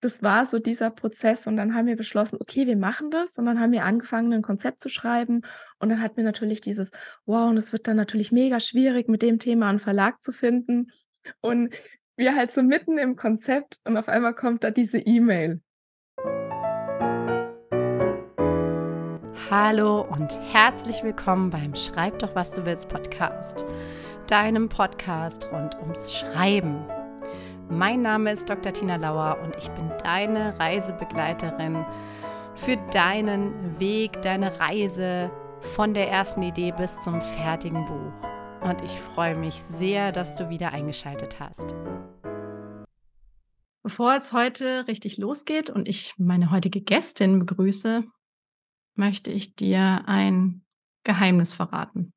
das war so dieser Prozess und dann haben wir beschlossen, okay, wir machen das und dann haben wir angefangen, ein Konzept zu schreiben und dann hatten wir natürlich dieses, wow, und es wird dann natürlich mega schwierig, mit dem Thema einen Verlag zu finden und wir halt so mitten im Konzept und auf einmal kommt da diese E-Mail. Hallo und herzlich willkommen beim Schreib doch, was du willst Podcast, deinem Podcast rund ums Schreiben. Mein Name ist Dr. Tina Lauer und ich bin deine Reisebegleiterin für deinen Weg, deine Reise von der ersten Idee bis zum fertigen Buch. Und ich freue mich sehr, dass du wieder eingeschaltet hast. Bevor es heute richtig losgeht und ich meine heutige Gästin begrüße, möchte ich dir ein Geheimnis verraten.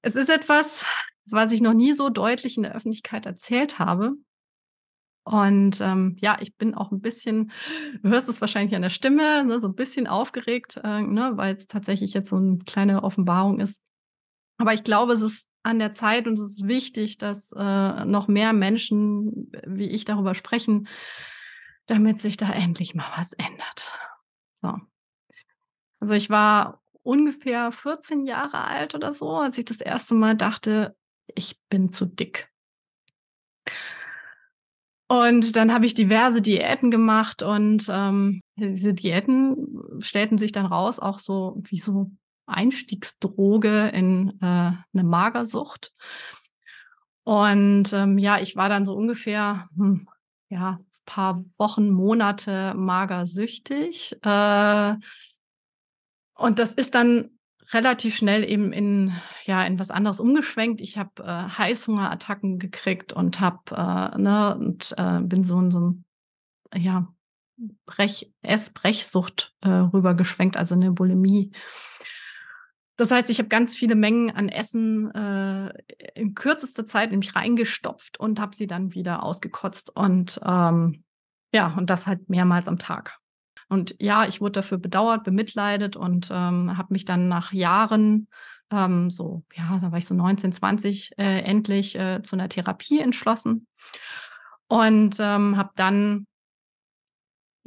Es ist etwas, was ich noch nie so deutlich in der Öffentlichkeit erzählt habe. Und ähm, ja, ich bin auch ein bisschen, du hörst es wahrscheinlich an der Stimme, ne, so ein bisschen aufgeregt, äh, ne, weil es tatsächlich jetzt so eine kleine Offenbarung ist. Aber ich glaube, es ist an der Zeit und es ist wichtig, dass äh, noch mehr Menschen wie ich darüber sprechen, damit sich da endlich mal was ändert. So. Also ich war ungefähr 14 Jahre alt oder so, als ich das erste Mal dachte, ich bin zu dick. Und dann habe ich diverse Diäten gemacht und ähm, diese Diäten stellten sich dann raus, auch so wie so Einstiegsdroge in äh, eine Magersucht. Und ähm, ja, ich war dann so ungefähr, hm, ja, paar Wochen, Monate magersüchtig. Äh, und das ist dann relativ schnell eben in ja in was anderes umgeschwenkt. Ich habe äh, Heißhungerattacken gekriegt und habe äh, ne und äh, bin so in so ein ja Brech Essbrechsucht äh, rübergeschwenkt, also eine Bulimie. Das heißt, ich habe ganz viele Mengen an Essen äh, in kürzester Zeit nämlich reingestopft und habe sie dann wieder ausgekotzt und ähm, ja und das halt mehrmals am Tag. Und ja, ich wurde dafür bedauert, bemitleidet und ähm, habe mich dann nach Jahren, ähm, so, ja, da war ich so 19, 20, äh, endlich äh, zu einer Therapie entschlossen. Und ähm, habe dann,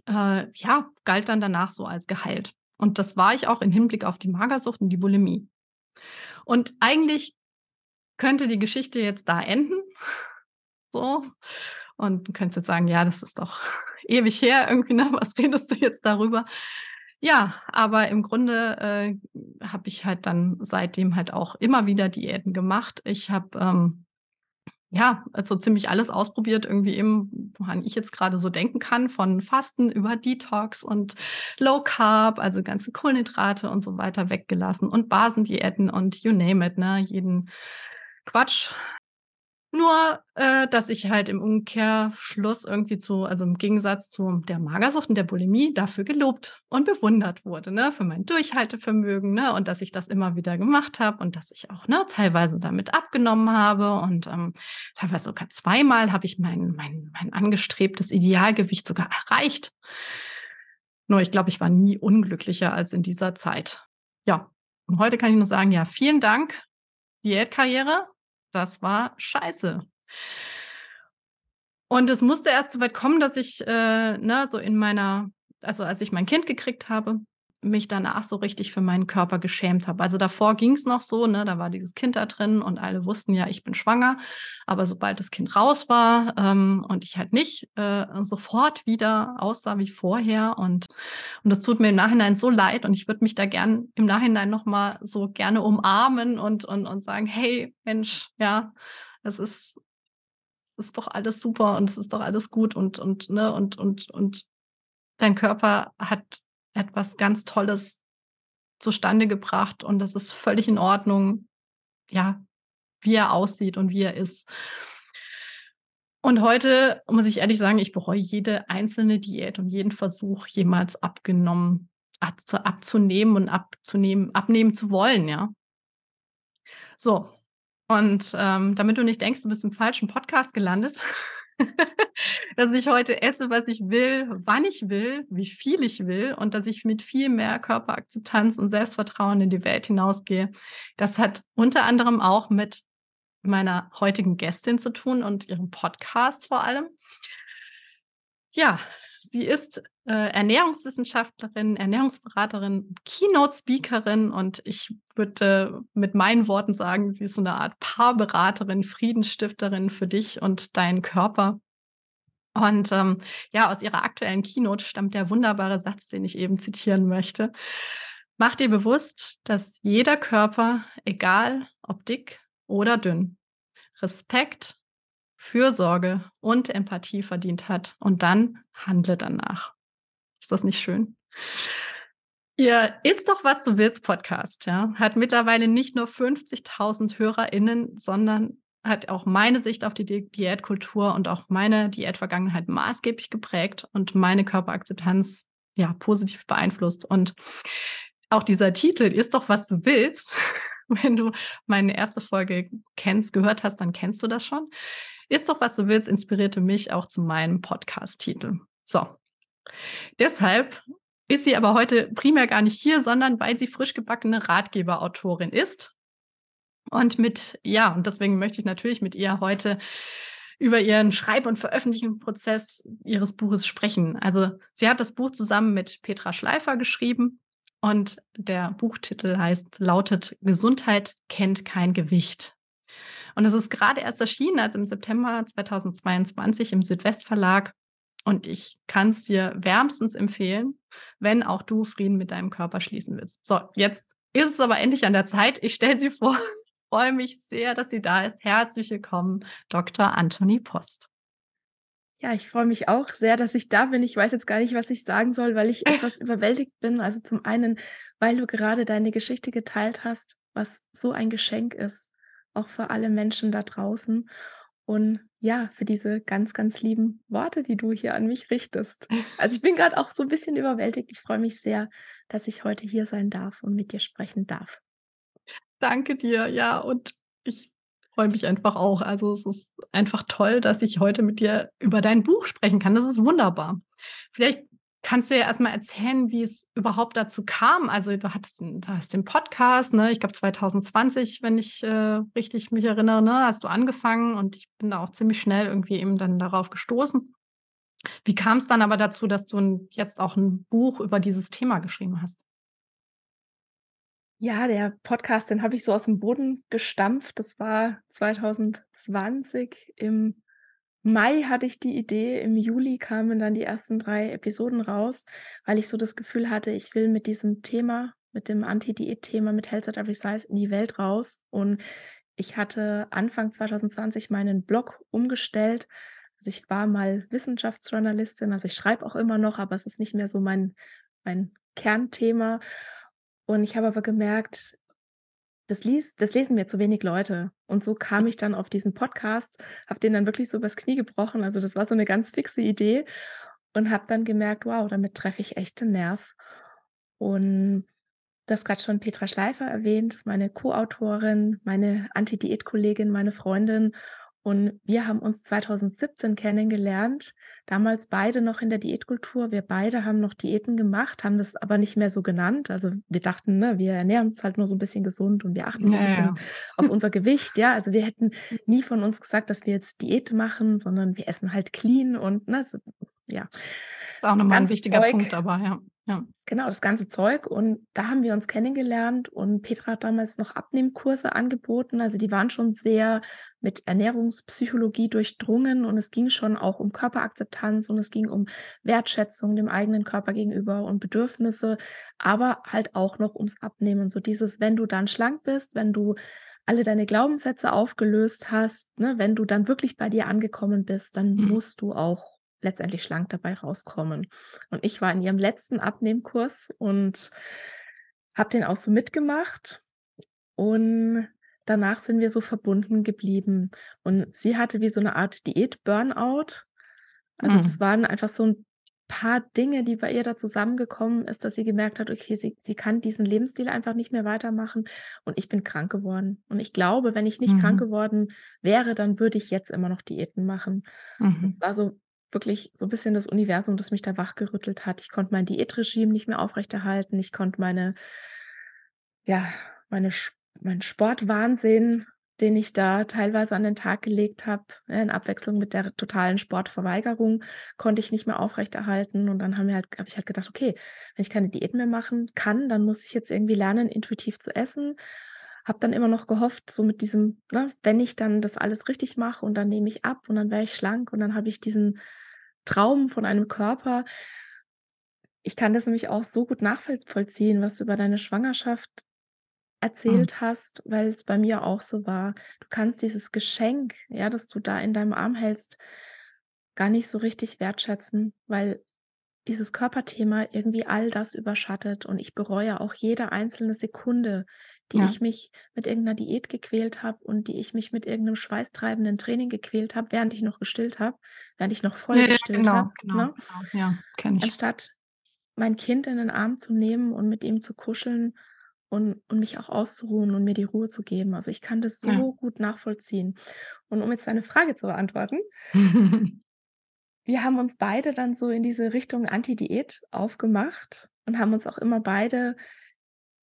äh, ja, galt dann danach so als geheilt. Und das war ich auch im Hinblick auf die Magersucht und die Bulimie. Und eigentlich könnte die Geschichte jetzt da enden. so. Und du könntest jetzt sagen, ja, das ist doch ewig her irgendwie, ne? was redest du jetzt darüber? Ja, aber im Grunde äh, habe ich halt dann seitdem halt auch immer wieder Diäten gemacht. Ich habe ähm, ja, also ziemlich alles ausprobiert, irgendwie eben, woran ich jetzt gerade so denken kann, von Fasten über Detox und Low Carb, also ganze Kohlenhydrate und so weiter weggelassen und Basendiäten und you name it, ne, jeden Quatsch, nur, äh, dass ich halt im Umkehrschluss irgendwie zu, also im Gegensatz zu der Magersucht und der Bulimie, dafür gelobt und bewundert wurde, ne, für mein Durchhaltevermögen, ne, und dass ich das immer wieder gemacht habe und dass ich auch, ne, teilweise damit abgenommen habe und ähm, teilweise sogar zweimal habe ich mein, mein, mein angestrebtes Idealgewicht sogar erreicht. Nur ich glaube, ich war nie unglücklicher als in dieser Zeit. Ja, und heute kann ich nur sagen, ja, vielen Dank, Diätkarriere, das war scheiße. Und es musste erst so weit kommen, dass ich, äh, ne, so in meiner, also als ich mein Kind gekriegt habe, mich danach so richtig für meinen Körper geschämt habe. Also davor ging es noch so, ne, da war dieses Kind da drin und alle wussten ja, ich bin schwanger. Aber sobald das Kind raus war ähm, und ich halt nicht äh, sofort wieder aussah wie vorher und und das tut mir im Nachhinein so leid und ich würde mich da gern im Nachhinein noch mal so gerne umarmen und und und sagen, hey Mensch, ja, es ist es ist doch alles super und es ist doch alles gut und und ne und und und dein Körper hat etwas ganz Tolles zustande gebracht und das ist völlig in Ordnung, ja, wie er aussieht und wie er ist. Und heute muss ich ehrlich sagen, ich bereue jede einzelne Diät und jeden Versuch, jemals abgenommen, abzunehmen und abzunehmen, abnehmen zu wollen, ja. So. Und ähm, damit du nicht denkst, du bist im falschen Podcast gelandet, dass ich heute esse, was ich will, wann ich will, wie viel ich will und dass ich mit viel mehr Körperakzeptanz und Selbstvertrauen in die Welt hinausgehe. Das hat unter anderem auch mit meiner heutigen Gästin zu tun und ihrem Podcast vor allem. Ja, sie ist Ernährungswissenschaftlerin, Ernährungsberaterin, Keynote-Speakerin und ich würde äh, mit meinen Worten sagen, sie ist so eine Art Paarberaterin, Friedensstifterin für dich und deinen Körper. Und ähm, ja, aus ihrer aktuellen Keynote stammt der wunderbare Satz, den ich eben zitieren möchte. Mach dir bewusst, dass jeder Körper, egal ob dick oder dünn, Respekt, Fürsorge und Empathie verdient hat und dann handle danach. Ist das nicht schön? Ihr Ist doch, was du willst Podcast, ja, hat mittlerweile nicht nur 50.000 HörerInnen, sondern hat auch meine Sicht auf die Di Diätkultur und auch meine Diätvergangenheit maßgeblich geprägt und meine Körperakzeptanz ja positiv beeinflusst. Und auch dieser Titel ist doch, was du willst. Wenn du meine erste Folge kennst, gehört hast, dann kennst du das schon. Ist doch, was du willst, inspirierte mich auch zu meinem Podcast-Titel. So. Deshalb ist sie aber heute primär gar nicht hier, sondern weil sie frisch gebackene Ratgeberautorin ist und mit, ja, und deswegen möchte ich natürlich mit ihr heute über ihren Schreib- und Veröffentlichungsprozess ihres Buches sprechen. Also sie hat das Buch zusammen mit Petra Schleifer geschrieben und der Buchtitel heißt, lautet Gesundheit kennt kein Gewicht. Und es ist gerade erst erschienen, also im September 2022 im Südwestverlag. Und ich kann es dir wärmstens empfehlen, wenn auch du Frieden mit deinem Körper schließen willst. So, jetzt ist es aber endlich an der Zeit. Ich stelle sie vor freue mich sehr, dass sie da ist. Herzlich willkommen, Dr. Anthony Post. Ja, ich freue mich auch sehr, dass ich da bin. Ich weiß jetzt gar nicht, was ich sagen soll, weil ich etwas überwältigt bin. Also zum einen, weil du gerade deine Geschichte geteilt hast, was so ein Geschenk ist, auch für alle Menschen da draußen. Und ja, für diese ganz, ganz lieben Worte, die du hier an mich richtest. Also ich bin gerade auch so ein bisschen überwältigt. Ich freue mich sehr, dass ich heute hier sein darf und mit dir sprechen darf. Danke dir, ja, und ich freue mich einfach auch. Also es ist einfach toll, dass ich heute mit dir über dein Buch sprechen kann. Das ist wunderbar. Vielleicht kannst du ja erstmal erzählen, wie es überhaupt dazu kam. Also du hattest den, du hast den Podcast, ne? ich glaube 2020, wenn ich äh, richtig mich erinnere, ne? hast du angefangen und ich bin da auch ziemlich schnell irgendwie eben dann darauf gestoßen. Wie kam es dann aber dazu, dass du jetzt auch ein Buch über dieses Thema geschrieben hast? Ja, der Podcast, den habe ich so aus dem Boden gestampft. Das war 2020. Im Mai hatte ich die Idee, im Juli kamen dann die ersten drei Episoden raus, weil ich so das Gefühl hatte, ich will mit diesem Thema, mit dem Anti-Diät-Thema, mit Health at Every Size in die Welt raus. Und ich hatte Anfang 2020 meinen Blog umgestellt. Also ich war mal Wissenschaftsjournalistin, also ich schreibe auch immer noch, aber es ist nicht mehr so mein, mein Kernthema. Und ich habe aber gemerkt, das, lies, das lesen mir zu wenig Leute. Und so kam ich dann auf diesen Podcast, habe den dann wirklich so übers Knie gebrochen. Also das war so eine ganz fixe Idee und habe dann gemerkt, wow, damit treffe ich echt den Nerv. Und das gerade schon Petra Schleifer erwähnt, meine Co-Autorin, meine Anti-Diät-Kollegin, meine Freundin. Und wir haben uns 2017 kennengelernt, damals beide noch in der Diätkultur. Wir beide haben noch Diäten gemacht, haben das aber nicht mehr so genannt. Also wir dachten, ne, wir ernähren uns halt nur so ein bisschen gesund und wir achten so ein bisschen auf unser Gewicht. Ja, also wir hätten nie von uns gesagt, dass wir jetzt Diät machen, sondern wir essen halt clean und ne, so, ja. Das ist auch nochmal ein wichtiger Zeug, Punkt dabei, ja. Ja. Genau, das ganze Zeug. Und da haben wir uns kennengelernt und Petra hat damals noch Abnehmkurse angeboten. Also die waren schon sehr mit Ernährungspsychologie durchdrungen und es ging schon auch um Körperakzeptanz und es ging um Wertschätzung dem eigenen Körper gegenüber und Bedürfnisse, aber halt auch noch ums Abnehmen. So dieses, wenn du dann schlank bist, wenn du alle deine Glaubenssätze aufgelöst hast, ne, wenn du dann wirklich bei dir angekommen bist, dann mhm. musst du auch letztendlich schlank dabei rauskommen. Und ich war in ihrem letzten Abnehmkurs und habe den auch so mitgemacht. Und danach sind wir so verbunden geblieben. Und sie hatte wie so eine Art Diät-Burnout. Also mhm. das waren einfach so ein paar Dinge, die bei ihr da zusammengekommen ist, dass sie gemerkt hat, okay, sie, sie kann diesen Lebensstil einfach nicht mehr weitermachen und ich bin krank geworden. Und ich glaube, wenn ich nicht mhm. krank geworden wäre, dann würde ich jetzt immer noch Diäten machen. Mhm. Es war so wirklich so ein bisschen das Universum, das mich da wachgerüttelt hat. Ich konnte mein Diätregime nicht mehr aufrechterhalten. Ich konnte meine, ja, meine, mein Sportwahnsinn den ich da teilweise an den Tag gelegt habe, in Abwechslung mit der totalen Sportverweigerung, konnte ich nicht mehr aufrechterhalten. Und dann haben halt, habe ich halt gedacht, okay, wenn ich keine Diät mehr machen kann, dann muss ich jetzt irgendwie lernen, intuitiv zu essen. Habe dann immer noch gehofft, so mit diesem, ne, wenn ich dann das alles richtig mache und dann nehme ich ab und dann wäre ich schlank und dann habe ich diesen Traum von einem Körper. Ich kann das nämlich auch so gut nachvollziehen, was du über deine Schwangerschaft Mhm. erzählt hast, weil es bei mir auch so war. Du kannst dieses Geschenk, ja, das du da in deinem Arm hältst, gar nicht so richtig wertschätzen, weil dieses Körperthema irgendwie all das überschattet und ich bereue auch jede einzelne Sekunde, die Ja. ich mich mit irgendeiner Diät gequält habe und die ich mich mit irgendeinem schweißtreibenden Training gequält habe, während ich noch gestillt habe, während ich noch voll Ja, ja, gestillt habe, genau, genau, ne? genau. Ja, kenne ich. Anstatt mein Kind in den Arm zu nehmen und mit ihm zu kuscheln und und mich auch auszuruhen und mir die Ruhe zu geben. Also, ich kann das Ja. so gut nachvollziehen. Und um jetzt deine Frage zu beantworten wir haben uns beide dann so in diese Richtung Anti-Diät aufgemacht und haben uns auch immer beide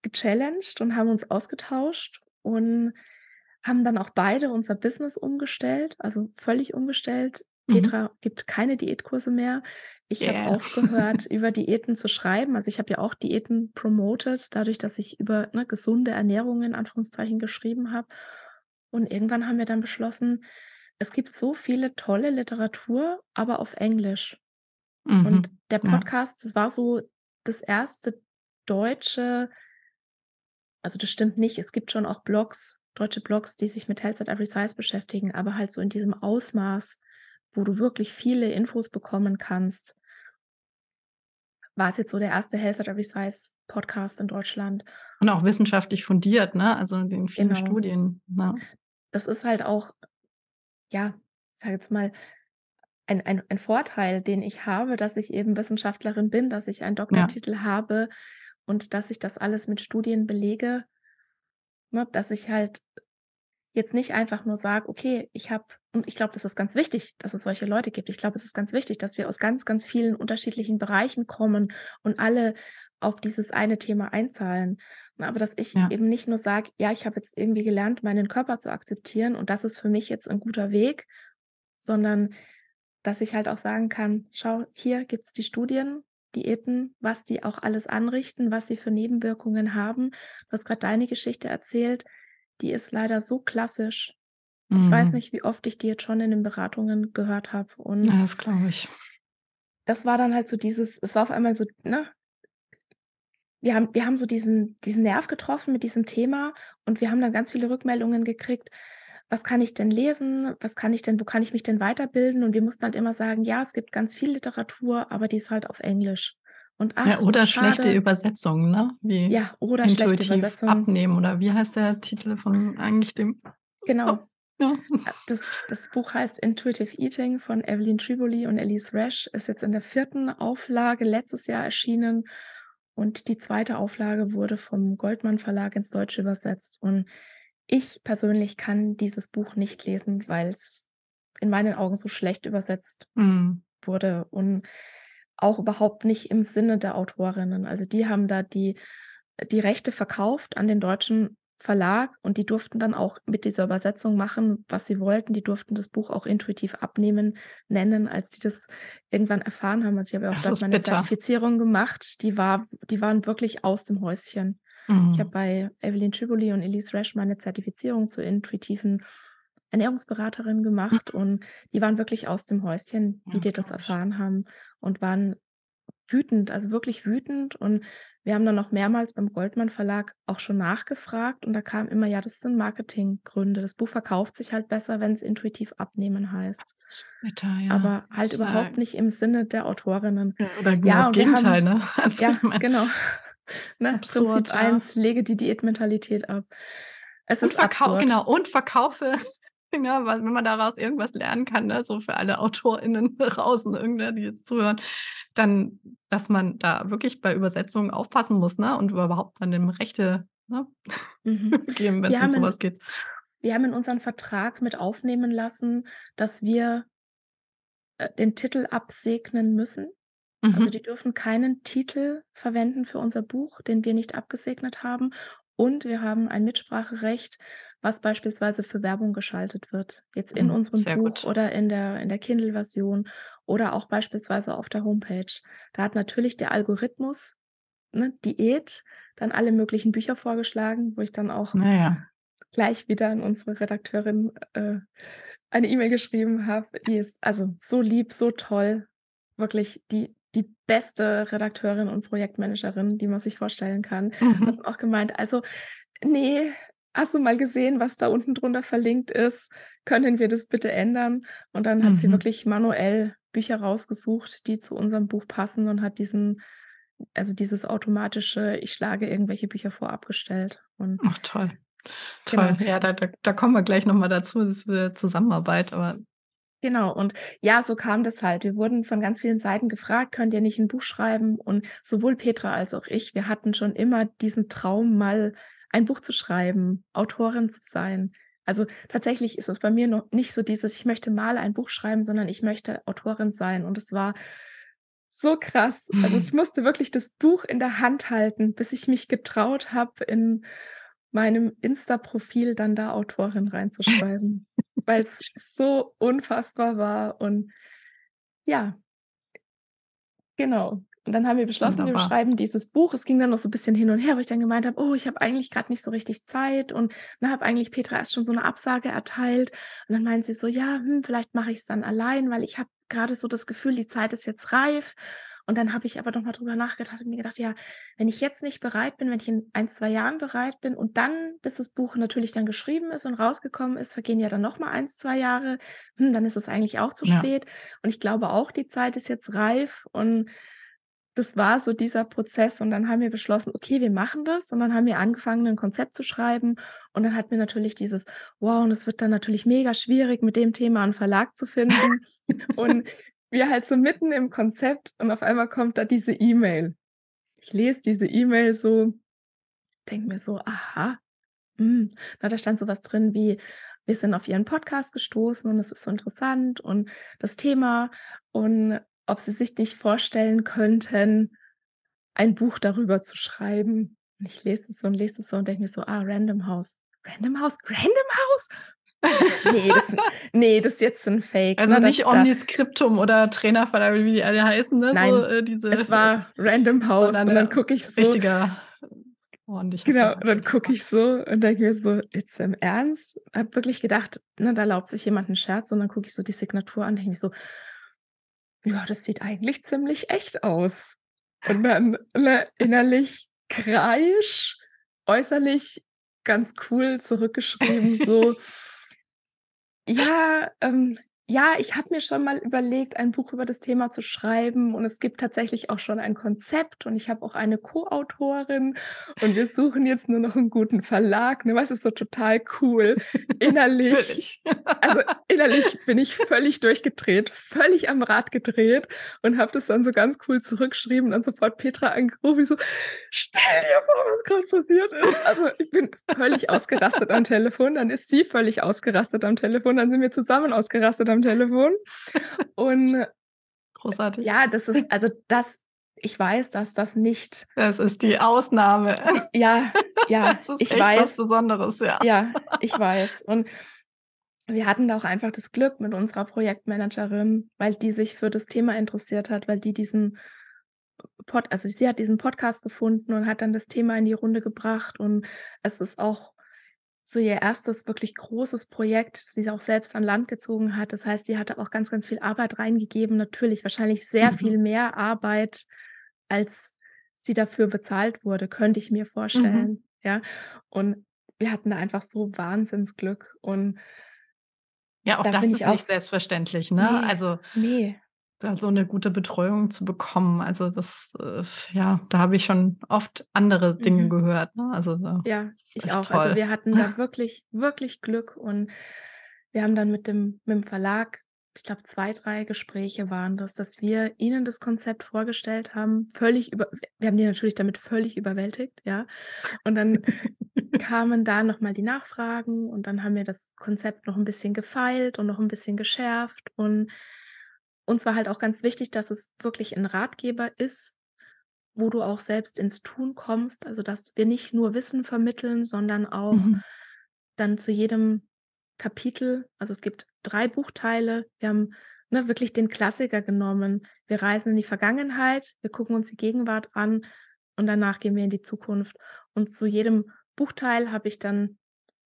gechallenged und haben uns ausgetauscht und haben dann auch beide unser Business umgestellt, also völlig umgestellt. Mhm. Petra gibt keine Diätkurse mehr. Ich habe Yeah. aufgehört, über Diäten zu schreiben. Also, ich habe ja auch Diäten promotet, dadurch, dass ich über, ne, gesunde Ernährung in Anführungszeichen geschrieben habe. Und irgendwann haben wir dann beschlossen, es gibt so viele tolle Literatur, aber auf Englisch. Und Mhm. der Ja. Podcast, das war so das erste deutsche also, das stimmt nicht. Es gibt schon auch Blogs, deutsche Blogs, die sich mit Health at Every Size beschäftigen, aber halt so in diesem Ausmaß, wo du wirklich viele Infos bekommen kannst. War es jetzt so der erste Health at Every Size Podcast in Deutschland. Und auch wissenschaftlich fundiert, ne? Also, in vielen Genau. Studien, ne? Das ist halt auch, ja, ich sage jetzt mal, ein ein ein Vorteil, den ich habe, dass ich eben Wissenschaftlerin bin, dass ich einen Ja. Doktortitel habe und dass ich das alles mit Studien belege, ne, dass ich halt jetzt nicht einfach nur sage: „Okay, ich habe“ und ich glaube, das ist ganz wichtig, dass es solche Leute gibt. Ich glaube, es ist ganz wichtig, dass wir aus ganz, ganz vielen unterschiedlichen Bereichen kommen und alle auf dieses eine Thema einzahlen. Aber dass ich Ja. eben nicht nur sage: „Ja, ich habe jetzt irgendwie gelernt, meinen Körper zu akzeptieren und das ist für mich jetzt 'n guter Weg“, sondern dass ich halt auch sagen kann: „Schau, hier gibt's die Studien, Diäten, was die auch alles anrichten, was sie für Nebenwirkungen haben.“ Du hast grad deine Geschichte erzählt, die ist leider so klassisch. Ich weiß Mhm. nicht, wie oft ich die jetzt schon in den Beratungen gehört habe und Ja, das glaube ich. das war dann halt so dieses es war auf einmal so, ne wir haben wir haben so diesen diesen Nerv getroffen mit diesem Thema und wir haben dann ganz viele Rückmeldungen gekriegt: „Was kann ich denn lesen? Was kann ich denn wo kann ich mich denn weiterbilden?“ Und wir mussten halt immer sagen: „Ja, es gibt ganz viel Literatur, aber die ist halt auf Englisch.“ Und ach, Ja, so oder schlechte schade. Übersetzungen, ne? Wie Ja, oder schlechte Übersetzungen. abnehmen oder wie heißt der Titel von eigentlich dem Genau. Ja. Äh, das das Buch heißt „Intuitive Eating“ von Evelyn Tribole und Elise Resch, ist jetzt in der 4. Auflage letztes Jahr erschienen und die 2. Auflage wurde vom Goldmann Verlag ins Deutsche übersetzt. Und ich persönlich kann dieses Buch nicht lesen, weil's in meinen Augen so schlecht übersetzt Mhm. wurde und auch überhaupt nicht im Sinne der Autorinnen. Also, die haben da die die Rechte verkauft an den deutschen Verlag und die durften dann auch mit dieser Übersetzung machen, was sie wollten. Die durften das Buch auch „Intuitiv abnehmen“ nennen, als die das irgendwann erfahren haben. Also, ich habe ja auch dort meine bitter. Zertifizierung gemacht. Die war die waren wirklich aus dem Häuschen. Ich habe Mhm. bei Evelyn Tribole und Elise Resch meine Zertifizierung zur intuitiven Ernährungsberaterin gemacht Mhm. und die waren wirklich aus dem Häuschen, Ja, wie die das erfahren haben und waren wütend, also wirklich wütend. Und wir haben dann noch mehrmals beim Goldmann Verlag auch schon nachgefragt und da kam immer: „Ja, das sind Marketinggründe. Das Buch verkauft sich halt besser, wenn's intuitiv abnehmen heißt.“ Das ist bitter, ja. Aber halt überhaupt nicht im Sinne der Autorinnen. Ja, oder genau Ja, das Gegenteil, haben ne? Also, ja, meine genau. Ne, absurd, Prinzip ja. 1, lege die Diätmentalität ab. Es Und ist absurd. genau, und verkaufe genau, weil wenn man daraus irgendwas lernen kann, ne, so für alle AutorInnen draußen, irgend ne, die jetzt zuhören, dann, dass man da wirklich bei Übersetzungen aufpassen muss, ne, und überhaupt dann dem Rechte, ne, Mhm. geben, wenn's Wir um haben so in was geht. wir haben in unseren Vertrag mit aufnehmen lassen, dass wir äh, den Titel absegnen müssen. Also, Mhm. die dürfen keinen Titel verwenden für unser Buch, den wir nicht abgesegnet haben. Und wir haben ein Mitspracherecht, was beispielsweise für Werbung geschaltet wird, jetzt in Mhm, unserem Buch gut. oder in der in der Kindle-Version oder auch beispielsweise auf der Homepage. Da hat natürlich der Algorithmus, ne, Diät, dann alle möglichen Bücher vorgeschlagen, wo ich dann auch Na ja. gleich wieder an unsere Redakteurin, äh, eine E-Mail geschrieben habe. Die ist also so lieb, so toll, wirklich die die beste Redakteurin und Projektmanagerin, die man sich vorstellen kann. Mhm. Hat auch gemeint: „Also, ne, hast du mal gesehen, was da unten drunter verlinkt ist? Können wir das bitte ändern?“ Und dann hat sie Mhm. wirklich manuell Bücher rausgesucht, die zu unserem Buch passen und hat diesen also dieses automatische ich schlage irgendwelche Bücher vor abgestellt und Ach toll. Genau. Toll. Ja, da da da kommen wir gleich noch mal dazu, das wir Zusammenarbeit, aber Genau und ja, so kam das halt. Wir wurden von ganz vielen Seiten gefragt: „Könnt ihr nicht 'n Buch schreiben?“ Und sowohl Petra als auch ich, wir hatten schon immer diesen Traum, mal ein Buch zu schreiben, Autorin zu sein. Also, tatsächlich ist es bei mir noch nicht so dieses: „Ich möchte mal ein Buch schreiben“, sondern ich möchte Autorin sein und es war so krass. Also, ich musste wirklich das Buch in der Hand halten, bis ich mich getraut habe, in meinem Insta-Profil dann da Autorin reinzuschreiben, weil's so unfassbar war und ja. Genau. Und dann haben wir beschlossen, wir Wunderbar. schreiben dieses Buch. Es ging dann noch so 'n bisschen hin und her, wo ich dann gemeint habe: „Oh, ich habe eigentlich grad nicht so richtig Zeit“ und, ne, habe eigentlich Petra erst schon so 'ne Absage erteilt. Und dann meint sie so: „Ja, hm, vielleicht mache ich's dann allein, weil ich habe grade so das Gefühl, die Zeit ist jetzt reif.“ Und dann habe ich aber noch mal drüber nachgedacht und mir gedacht: „Ja, wenn ich jetzt nicht bereit bin, wenn ich in 1, 2 Jahren bereit bin und dann, bis das Buch natürlich dann geschrieben ist und rausgekommen ist, vergehen ja dann noch mal 1, 2 Jahre. Hm, dann ist es eigentlich auch zu Ja. spät. Und ich glaube auch, die Zeit ist jetzt reif.“ Und das war so dieser Prozess und dann haben wir beschlossen: „Okay, wir machen das.“ Und dann haben wir angefangen, 'nen Konzept zu schreiben und dann hatten wir natürlich dieses: „Wow, und es wird dann natürlich mega schwierig, mit dem Thema 'n Verlag zu finden.“ Und wir halt so mitten im Konzept und auf einmal kommt da diese E-Mail. Ich lese diese E-Mail so, denke mir so: „Aha, hm.“ Na, da stand so was drin wie: „Wir sind auf Ihren Podcast gestoßen und es ist so interessant und das Thema und ob Sie sich nicht vorstellen könnten, ein Buch darüber zu schreiben.“ Und ich lese das so und lese das so und denke mir so: „Ah, Random House. Random House? Random House? Ne, das ne, das ist jetzt 'n Fake“, Also, ne? Nicht Omniscriptum oder Trainerverlag oder wie die alle heißen, ne? So, Nein, äh, diese es war Random House und dann gucke ich so richtiger, ordentlicher Genau, und dann gucke ich so und denke mir so: „Jetzt im Ernst?“ Habe wirklich gedacht, ne, da erlaubt sich jemand 'n Scherz und dann gucke ich so die Signatur an, denke mir so „Ja, das sieht eigentlich ziemlich echt aus.“ Und dann, ne, innerlich Kreisch, äußerlich ganz cool zurückgeschrieben so „Ja, ähm, ja, ich habe mir schon mal überlegt, ein Buch über das Thema zu schreiben und es gibt tatsächlich auch schon ein Konzept und ich habe auch eine Co-Autorin und wir suchen jetzt nur noch 'n guten Verlag“, ne? Weißt du, so total cool. Innerlich also, innerlich bin ich völlig durchgedreht, völlig am Rad gedreht und habe das dann so ganz cool zurückgeschrieben und dann sofort Petra angerufen, ich so: „Stell dir vor, was grad passiert ist.“ Also, ich bin völlig ausgerastet am Telefon, dann ist sie völlig ausgerastet am Telefon, dann sind wir zusammen ausgerastet am Telefon. Und Großartig. ja, das ist also, das ich weiß, dass das nicht Das ist die Ausnahme. Ja, ja, Das ist ich echt was weiß. Besonderes, ja. Ja, ich weiß. Und wir hatten da auch einfach das Glück mit unserer Projektmanagerin, weil die sich für das Thema interessiert hat, weil die diesen Pod also, sie hat diesen Podcast gefunden und hat dann das Thema in die Runde gebracht und es ist auch so ihr 1. wirklich großes Projekt, das sie auch selbst an Land gezogen hat. Das heißt, sie hatte auch ganz, ganz viel Arbeit reingegeben, natürlich wahrscheinlich sehr Mhm. viel mehr Arbeit, als sie dafür bezahlt wurde, könnte ich mir Mhm. vorstellen, ja? Und wir hatten da einfach so Wahnsinnsglück und Ja, auch da das ist auch nicht selbstverständlich, ne? ne, Also, ne. Da so 'ne gute Betreuung zu bekommen. Also, das, äh ja, da habe ich schon oft andere Dinge Mhm. gehört, ne? Also, Ja, ich auch. Also, toll. wir hatten da wirklich, wirklich Glück und wir haben dann mit dem mit dem Verlag ich glaube, 2, 3 Gespräche waren das, dass wir ihnen das Konzept vorgestellt haben, völlig über wir haben die natürlich damit völlig überwältigt, ja? Und dann kamen da noch mal die Nachfragen und dann haben wir das Konzept noch 'n bisschen gefeilt und noch 'n bisschen geschärft und uns war halt auch ganz wichtig, dass es wirklich 'n Ratgeber ist, wo du auch selbst ins Tun kommst, also, dass wir nicht nur Wissen vermitteln, sondern auch Mhm. dann zu jedem Kapitel also, es gibt 3 Buchteile. Wir haben, ne, wirklich den Klassiker genommen. Wir reisen in die Vergangenheit, wir gucken uns die Gegenwart an und danach gehen wir in die Zukunft. Und zu jedem Buchteil habe ich dann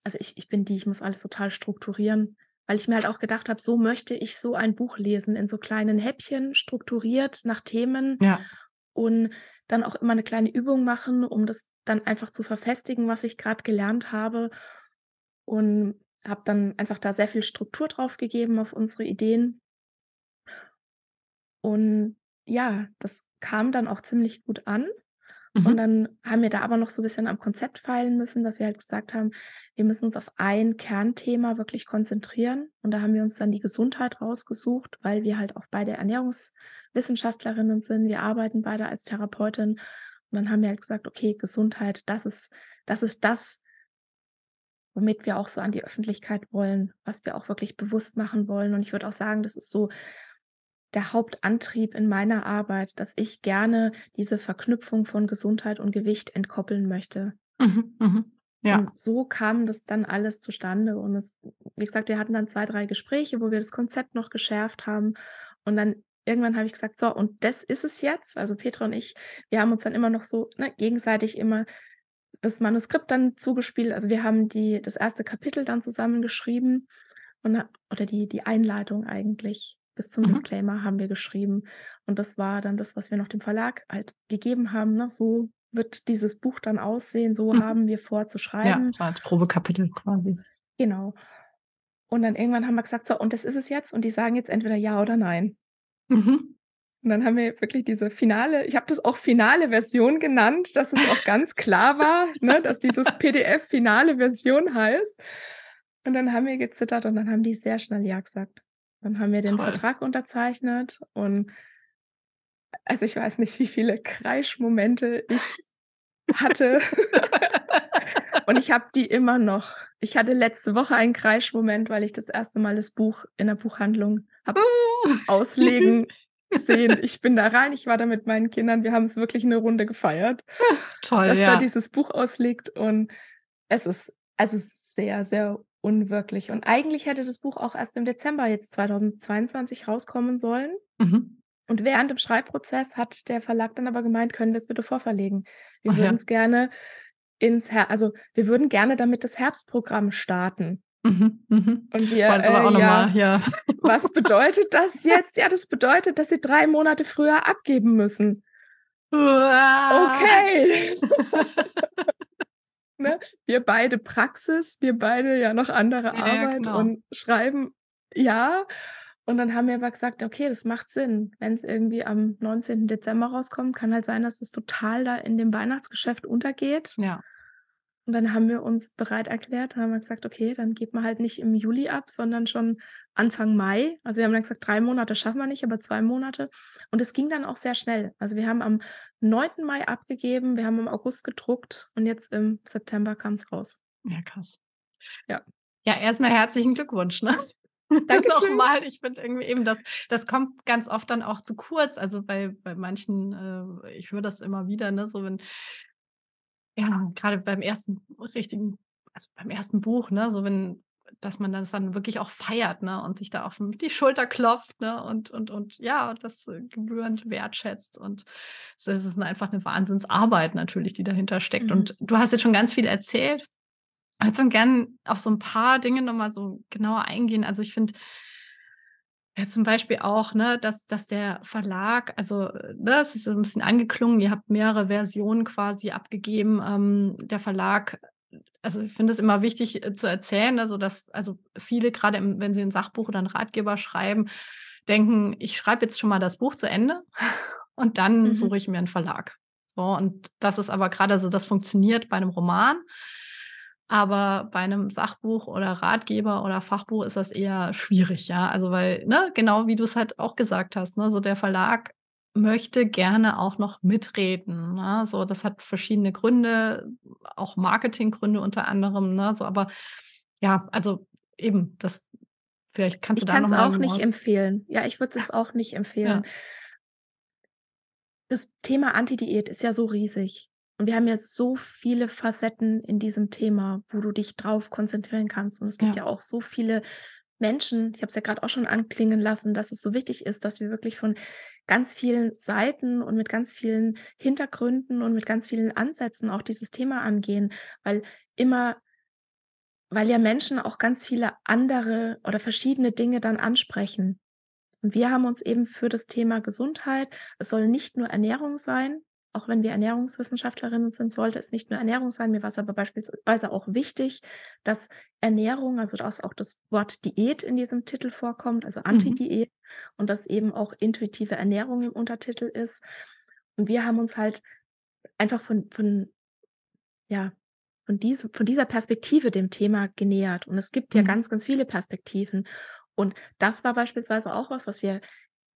also, ich ich bin die, ich muss alles total strukturieren, weil ich mir halt auch gedacht habe, so möchte ich so ein Buch lesen, in so kleinen Häppchen, strukturiert nach Themen Ja. und dann auch immer 'ne kleine Übung machen, um das dann einfach zu verfestigen, was ich grad gelernt habe. Und habe dann einfach da sehr viel Struktur drauf gegeben auf unsere Ideen. Und ja, das kam dann auch ziemlich gut an. Und Mhm. dann haben wir da aber noch so bisschen am Konzept feilen müssen, dass wir halt gesagt haben, wir müssen uns auf ein Kernthema wirklich konzentrieren. Und da haben wir uns dann die Gesundheit rausgesucht, weil wir halt auch beide Ernährungswissenschaftlerinnen sind. Wir arbeiten beide als Therapeutin. Und dann haben wir halt gesagt: „Okay, Gesundheit, das ist das ist das“ „womit wir auch so an die Öffentlichkeit wollen, was wir auch wirklich bewusst machen wollen.“ Und ich würde auch sagen, das ist so der Hauptantrieb in meiner Arbeit, dass ich gerne diese Verknüpfung von Gesundheit und Gewicht entkoppeln möchte. Mhm, mhm. Ja. Und so kam das dann alles zustande. Und es wie gesagt, wir hatten dann 2, 3 Gespräche, wo wir das Konzept noch geschärft haben. Und dann irgendwann habe ich gesagt: „So, und das ist es jetzt.“ Also, Petra und ich, wir haben uns dann immer noch so, ne, gegenseitig immer das Manuskript dann zugespielt. Also, wir haben die das 1. Kapitel dann zusammen geschrieben und oder die die Einleitung eigentlich bis zum Mhm. Disclaimer haben wir geschrieben. Und das war dann das, was wir noch dem Verlag halt gegeben haben, ne? „So wird dieses Buch dann aussehen, so Mhm. haben wir vor zu Ja, schreiben.“ so als Probekapitel quasi. Genau. Und dann irgendwann haben wir gesagt: „So, und das ist es jetzt?“ Und die sagen jetzt entweder ja oder nein. Mhm. Und dann haben wir wirklich diese finale ich habe das auch finale Version genannt, dass es auch ganz klar war, ne, dass dieses PDF finale Version heißt. Und dann haben wir gezittert und dann haben die sehr schnell ja gesagt. Dann haben wir den Toll. Vertrag unterzeichnet und also, ich weiß nicht, wie viele Kreischmomente ich hatte. Und ich habe die immer noch. Ich hatte letzte Woche einen Kreischmoment, weil ich das 1. Mal das Buch in der Buchhandlung habe auslegen sehen. Ich bin da rein, ich war da mit meinen Kindern, wir haben's wirklich 'ne Runde gefeiert, Toll, dass da ja. dieses Buch ausliegt und es ist also, sehr, sehr unwirklich. Und eigentlich hätte das Buch auch erst im Dezember jetzt 2022 rauskommen sollen. Mhm. Und während dem Schreibprozess hat der Verlag dann aber gemeint: „Können wir's bitte vorverlegen? Wir Ach ja. würden's gerne ins Her also, wir würden gerne damit das Herbstprogramm starten.“ Mhm, mhm. Und wir, äh, ja, mal ja. was bedeutet das jetzt? Ja, das bedeutet, dass sie 3 Monate früher abgeben müssen. Uah. Okay. Ne? Wir beide Praxis, wir beide ja noch andere Ja, ja, Arbeit genau. und Schreiben, ja. Und dann haben wir aber gesagt: „Okay, das macht Sinn.“ Wenn's irgendwie am 19. Dezember rauskommt, kann halt sein, dass es total da in dem Weihnachtsgeschäft untergeht. Ja. Und dann haben wir uns bereit erklärt, haben wir gesagt: „Okay, dann geben wir halt nicht im Juli ab, sondern schon Anfang Mai.“ Also, wir haben dann gesagt: „3 Monate schaffen wir nicht, aber 2 Monate.“ Und es ging dann auch sehr schnell. Also, wir haben am 9. Mai abgegeben, wir haben im August gedruckt und jetzt im September kam's raus. Ja, krass. Ja. Ja, erst mal herzlichen Glückwunsch, ne? Dankeschön. mal. Ich finde irgendwie eben, das das kommt ganz oft dann auch zu kurz. Also, bei bei manchen, äh ich höre das immer wieder, ne, so wenn ja, grade beim 1. richtigen also, beim 1. Buch, ne, so wenn dass man das dann wirklich auch feiert, ne, und sich da auf die Schulter klopft, ne, und und und ja, das, äh, gebührend wertschätzt. Und so es ist einfach 'ne Wahnsinnsarbeit natürlich, die dahinter steckt. Mhm. Und du hast jetzt schon ganz viel erzählt. Würde dann gern auf so 'n paar Dinge noch mal so genauer eingehen. Also, ich finde ja, zum Beispiel auch, ne, dass dass der Verlag also, ne, es ist so 'n bisschen angeklungen, ihr habt mehrere Versionen quasi abgegeben. Ähm, der Verlag also, ich finde es immer wichtig, äh, zu erzählen, also, dass also, viele grade im wenn sie 'n Sachbuch oder 'n Ratgeber schreiben, denken: „Ich schreibe jetzt schon mal das Buch zu Ende und dann Mhm. suche ich mir 'n Verlag.“ So, und das ist aber grade so das funktioniert bei 'nem Roman. Aber bei 'nem Sachbuch oder Ratgeber oder Fachbuch ist das eher schwierig, ja. Also, weil ne, genau wie du's halt auch gesagt hast, ne, so der Verlag möchte gerne auch noch mitreden, ne? So, das hat verschiedene Gründe, auch Marketinggründe unter anderem, ne, so. Aber ja, also, eben, das vielleicht kannst du Ich da noch kann's mal auch nicht empfehlen. Ja, ich würde es auch nicht empfehlen. Ja. Das Thema Anti-Diät ist ja so riesig. Und wir haben ja so viele Facetten in diesem Thema, wo du dich drauf konzentrieren kannst. Und es gibt ja, ja auch so viele Menschen, ich habe es ja gerade auch schon anklingen lassen, dass es so wichtig ist, dass wir wirklich von ganz vielen Seiten und mit ganz vielen Hintergründen und mit ganz vielen Ansätzen auch dieses Thema angehen, weil immer, weil ja Menschen auch ganz viele andere oder verschiedene Dinge dann ansprechen. Und wir haben uns eben für das Thema Gesundheit, es soll nicht nur Ernährung sein, auch wenn wir Ernährungswissenschaftlerinnen sind, sollte es nicht nur Ernährung sein. Mir war es aber beispielsweise auch wichtig, dass Ernährung, also dass auch das Wort Diät in diesem Titel vorkommt, also mhm. Anti-Diät mhm. und dass eben auch intuitive Ernährung im Untertitel ist. Und wir haben uns halt einfach von, von ja, von, diese, von dieser Perspektive dem Thema genähert. Und es gibt ja mhm. ganz, ganz viele Perspektiven. Und das war beispielsweise auch was, was wir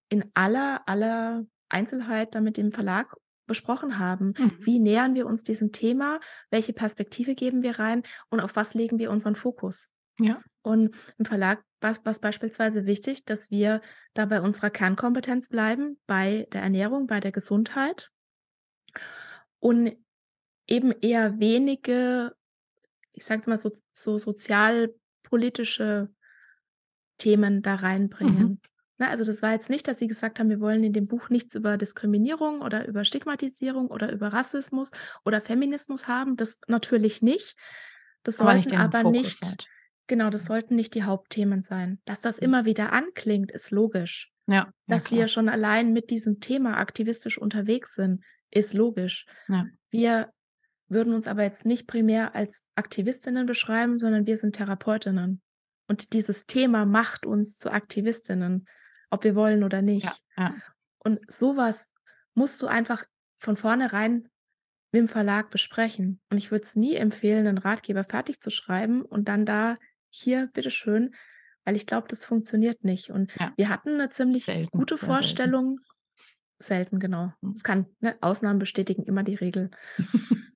in aller, aller Einzelheit dann mit dem Verlag besprochen haben. Mhm. Wie nähern wir uns diesem Thema? Welche Perspektive geben wir rein? Und auf was legen wir unseren Fokus? Ja. Und im Verlag war es beispielsweise wichtig, dass wir da bei unserer Kernkompetenz bleiben, bei der Ernährung, bei der Gesundheit und eben eher wenige, ich sage mal so, so sozialpolitische Themen da reinbringen. Mhm. Na, also das war jetzt nicht, dass sie gesagt haben, wir wollen in dem Buch nichts über Diskriminierung oder über Stigmatisierung oder über Rassismus oder Feminismus haben. Das natürlich nicht. Das aber sollten nicht aber nicht, halt. genau, das sollten nicht die Hauptthemen sein. Dass das mhm. immer wieder anklingt, ist logisch. Ja. Dass ja, wir schon allein mit diesem Thema aktivistisch unterwegs sind, ist logisch. Ja. Wir würden uns aber jetzt nicht primär als Aktivistinnen beschreiben, sondern wir sind Therapeutinnen. Und dieses Thema macht uns zu Aktivistinnen ob wir wollen oder nicht. Ja, ja. Und sowas musst du einfach von vornherein mit dem Verlag besprechen. Und ich würde es nie empfehlen, einen Ratgeber fertig zu schreiben und dann da hier, bitteschön, weil ich glaube, das funktioniert nicht. Und ja. wir hatten eine ziemlich selten, gute Vorstellung. Selten, selten genau. Mhm. Es kann, ne, Ausnahmen bestätigen immer die Regel.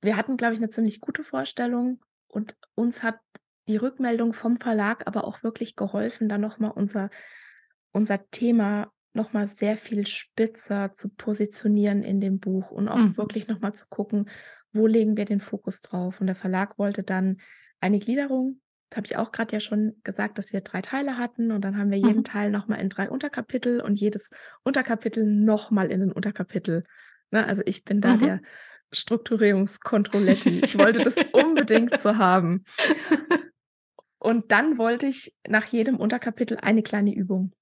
wir hatten, glaube ich, eine ziemlich gute Vorstellung und uns hat die Rückmeldung vom Verlag aber auch wirklich geholfen, da nochmal unser unser Thema noch mal sehr viel spitzer zu positionieren in dem Buch und auch mhm. wirklich noch mal zu gucken, wo legen wir den Fokus drauf. Und der Verlag wollte dann eine Gliederung, das habe ich auch gerade ja schon gesagt, dass wir drei Teile hatten und dann haben wir jeden mhm. Teil noch mal in drei Unterkapitel und jedes Unterkapitel noch mal in ein Unterkapitel. Ne? Also ich bin da mhm. der Strukturierungskontrolletti. Ich wollte das unbedingt so haben. Und dann wollte ich nach jedem Unterkapitel eine kleine Übung.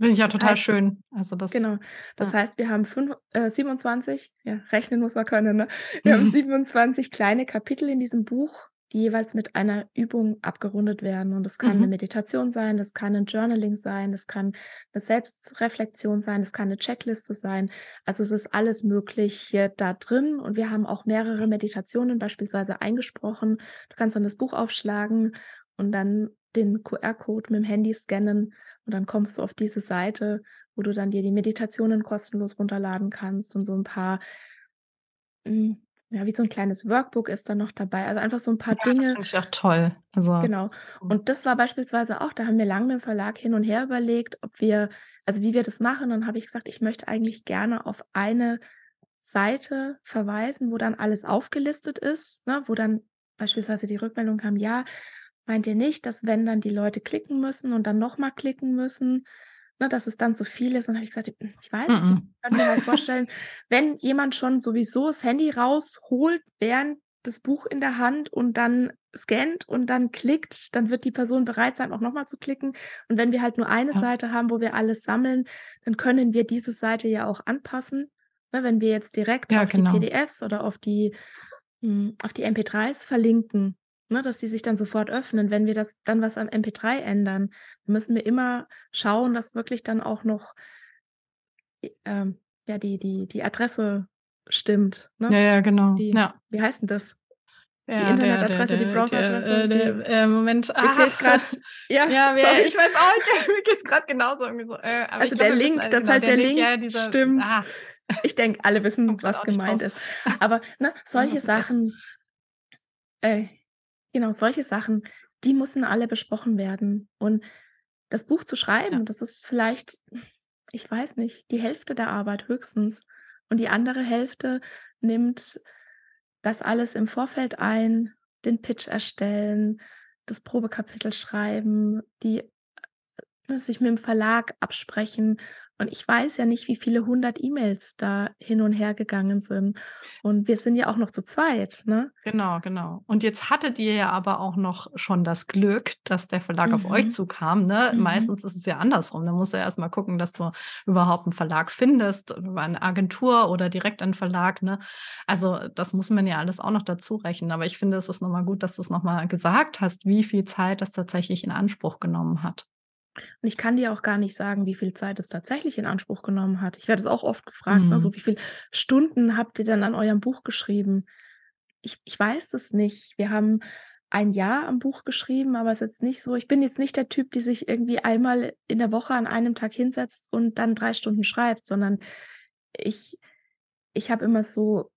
Finde ich ja das total heißt, schön. Also das, genau. Das ja. heißt, wir haben fünf, äh, 27, ja, rechnen muss man können, ne? Wir haben 27 kleine Kapitel in diesem Buch, die jeweils mit einer Übung abgerundet werden. Und das kann mhm. eine Meditation sein, das kann ein Journaling sein, das kann eine Selbstreflexion sein, das kann eine Checkliste sein. Also es ist alles Mögliche da drin. Und wir haben auch mehrere Meditationen beispielsweise eingesprochen. Du kannst dann das Buch aufschlagen und dann den QR-Code mit dem Handy scannen und dann kommst du auf diese Seite, wo du dann dir die Meditationen kostenlos runterladen kannst und so ein paar, hm, ja, wie so ein kleines Workbook ist dann noch dabei. Also einfach so ein paar ja, Dinge. Das finde ich auch toll. Also, genau. Und das war beispielsweise auch, da haben wir lange im Verlag hin und her überlegt, ob wir, also wie wir das machen. Und dann habe ich gesagt, ich möchte eigentlich gerne auf eine Seite verweisen, wo dann alles aufgelistet ist, ne, wo dann beispielsweise die Rückmeldung kam, ja, Meint ihr nicht, dass wenn dann die Leute klicken müssen und dann nochmal klicken müssen, ne, dass es dann zu viel ist? Und habe ich gesagt, ich weiß es nicht. Ich kann mir halt vorstellen, wenn jemand schon sowieso das Handy rausholt, während das Buch in der Hand und dann scannt und dann klickt, dann wird die Person bereit sein, auch nochmal zu klicken. Und wenn wir halt nur eine ja. Seite haben, wo wir alles sammeln, dann können wir diese Seite ja auch anpassen. Ne, wenn wir jetzt direkt ja, auf genau. die PDFs oder auf die, mh, hm, auf die MP3s verlinken, ne, dass die sich dann sofort öffnen. Wenn wir das dann was am MP3 ändern, müssen wir immer schauen, dass wirklich dann auch noch ähm, ja, die, die, die Adresse stimmt. Ne? Ja, ja, genau. Die, ja. Wie heißt denn das? Ja, die Internetadresse, die Browseradresse. Äh, Moment, ah, fehlt gerade. Ja, ja sorry. ich weiß auch, nicht, mir geht es gerade genauso. So. Äh, also der Link, das, das genau, halt der, der Link, ja, dieser, stimmt. Ah. Ich denke, alle wissen, was gemeint ist. Aber ne, solche Sachen, äh, Genau, solche Sachen, die müssen alle besprochen werden. Und das Buch zu schreiben, ja. das ist vielleicht, ich weiß nicht, die Hälfte der Arbeit höchstens. und die andere Hälfte nimmt das alles im Vorfeld ein, den Pitch erstellen, das Probekapitel schreiben, die ne, sich mit dem Verlag absprechen und ich weiß ja nicht, wie viele hundert E-Mails da hin und her gegangen sind. Und wir sind ja auch noch zu zweit, ne? Genau, genau. Und jetzt hattet ihr ja aber auch noch schon das Glück, dass der Verlag mhm. auf euch mhm. zukam. Ne? Mhm. Meistens ist es ja andersrum. Da musst du ja erstmal gucken, dass du überhaupt einen Verlag findest, über eine Agentur oder direkt einen Verlag. Ne? Also das muss man ja alles auch noch dazu rechnen. Aber ich finde, es ist nochmal gut, dass du es nochmal gesagt hast, wie viel Zeit das tatsächlich in Anspruch genommen hat. Und ich kann dir auch gar nicht sagen, wie viel Zeit es tatsächlich in Anspruch genommen hat. Ich werde es auch oft gefragt, mhm. ne, so wie viele Stunden habt ihr denn an eurem Buch geschrieben? Ich, ich weiß das nicht. Wir haben ein Jahr am Buch geschrieben, aber es ist jetzt nicht so, ich bin jetzt nicht der Typ, die sich irgendwie einmal in der Woche an einem Tag hinsetzt und dann drei Stunden schreibt, sondern ich, ich habe immer so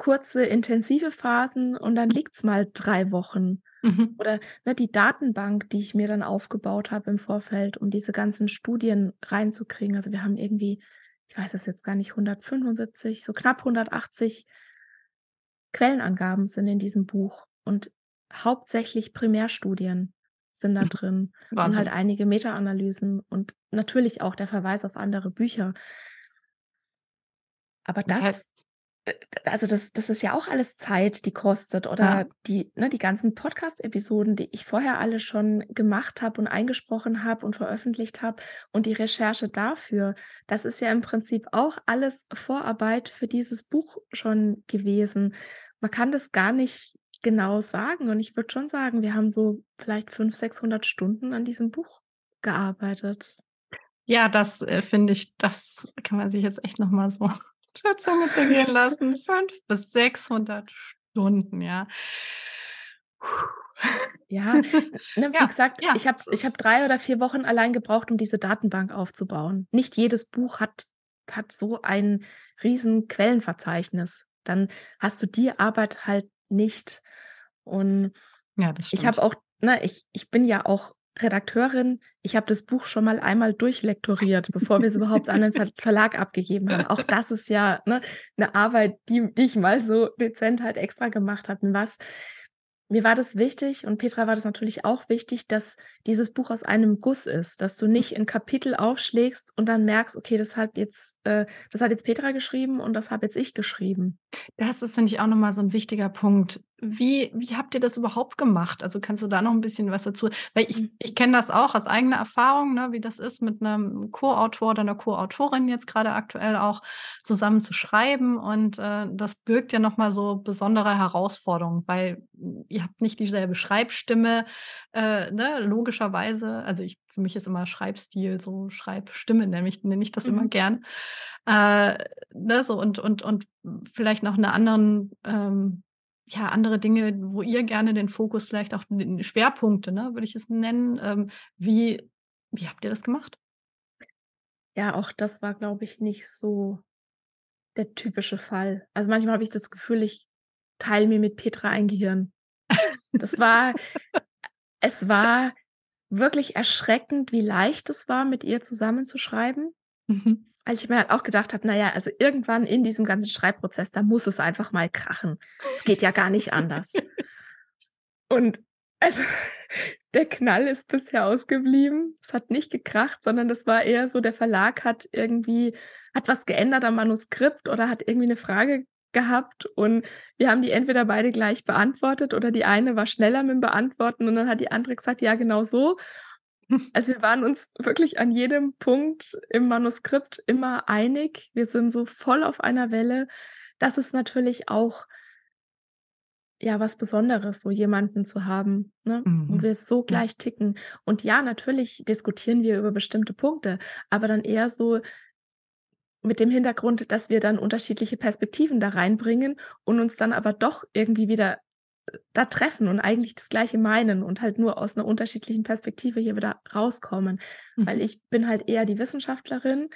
kurze, intensive Phasen und dann liegt es mal drei Wochen. Mhm. Oder ne, die Datenbank, die ich mir dann aufgebaut habe im Vorfeld, um diese ganzen Studien reinzukriegen. Also wir haben irgendwie, ich weiß es jetzt gar nicht, 175, so knapp 180 Quellenangaben sind in diesem Buch und hauptsächlich Primärstudien sind da mhm. drin Wahnsinn. und halt einige Meta-Analysen und natürlich auch der Verweis auf andere Bücher. Aber das, das heißt, also das, das ist ja auch alles Zeit, die kostet oder ja. die, ne, die ganzen Podcast-Episoden, die ich vorher alle schon gemacht habe und eingesprochen habe und veröffentlicht habe und die Recherche dafür, das ist ja im Prinzip auch alles Vorarbeit für dieses Buch schon gewesen. Man kann das gar nicht genau sagen und ich würde schon sagen, wir haben so vielleicht 500, 600 Stunden an diesem Buch gearbeitet. Ja, das äh, finde ich, das kann man sich jetzt echt nochmal so der Zunge zergehen lassen. 500 bis 600 Stunden, ja. Ja, ne, wie ja, gesagt, ja, ich habe ich hab drei oder vier Wochen allein gebraucht, um diese Datenbank aufzubauen. Nicht jedes Buch hat, hat so ein riesen Quellenverzeichnis. Dann hast du die Arbeit halt nicht. Und ja, ich habe auch, na, ich, ich bin ja auch Redakteurin, ich habe das Buch schon mal einmal durchlektoriert, bevor wir es überhaupt an den Ver Verlag abgegeben haben. Auch das ist ja ne, eine Arbeit, die, die ich mal so dezent halt extra gemacht habe. was mir war das wichtig und Petra war das natürlich auch wichtig, dass dieses Buch aus einem Guss ist, dass du nicht in Kapitel aufschlägst und dann merkst, okay, das hat jetzt, äh, das hat jetzt Petra geschrieben und das habe jetzt ich geschrieben. Das ist, finde ich, auch nochmal so ein wichtiger Punkt. Wie, wie habt ihr das überhaupt gemacht? Also kannst du da noch ein bisschen was dazu? Weil ich, mhm. ich kenne das auch aus eigener Erfahrung, ne, wie das ist, mit einem Co-Autor oder einer Co-Autorin jetzt gerade aktuell auch zusammen zu schreiben. Und äh, das birgt ja nochmal so besondere Herausforderungen, weil ihr habt nicht dieselbe Schreibstimme, äh, ne, logischerweise. Also ich, für mich ist immer Schreibstil, so Schreibstimme, nämlich nenne ich das mhm. immer gern. Äh, ne, so und, und, und vielleicht noch eine anderen ähm, ja, andere Dinge, wo ihr gerne den Fokus, vielleicht auch den Schwerpunkte, ne, würde ich es nennen. Ähm, wie, wie habt ihr das gemacht? Ja, auch das war, glaube ich, nicht so der typische Fall. Also manchmal habe ich das Gefühl, ich teile mir mit Petra ein Gehirn. Das war, es war wirklich erschreckend, wie leicht es war, mit ihr zusammenzuschreiben. Mhm weil ich mir halt auch gedacht habe, naja, also irgendwann in diesem ganzen Schreibprozess, da muss es einfach mal krachen. Es geht ja gar nicht anders. Und also der Knall ist bisher ausgeblieben. Es hat nicht gekracht, sondern das war eher so, der Verlag hat irgendwie, hat was geändert am Manuskript oder hat irgendwie eine Frage gehabt und wir haben die entweder beide gleich beantwortet oder die eine war schneller mit dem Beantworten und dann hat die andere gesagt, ja, genau so. Also wir waren uns wirklich an jedem Punkt im Manuskript immer einig. Wir sind so voll auf einer Welle. Das ist natürlich auch ja was Besonderes, so jemanden zu haben, ne? Mhm. Und wir so gleich ticken. Und ja, natürlich diskutieren wir über bestimmte Punkte, aber dann eher so mit dem Hintergrund, dass wir dann unterschiedliche Perspektiven da reinbringen und uns dann aber doch irgendwie wieder da treffen und eigentlich das Gleiche meinen und halt nur aus einer unterschiedlichen Perspektive hier wieder rauskommen. Mhm. Weil ich bin halt eher die Wissenschaftlerin.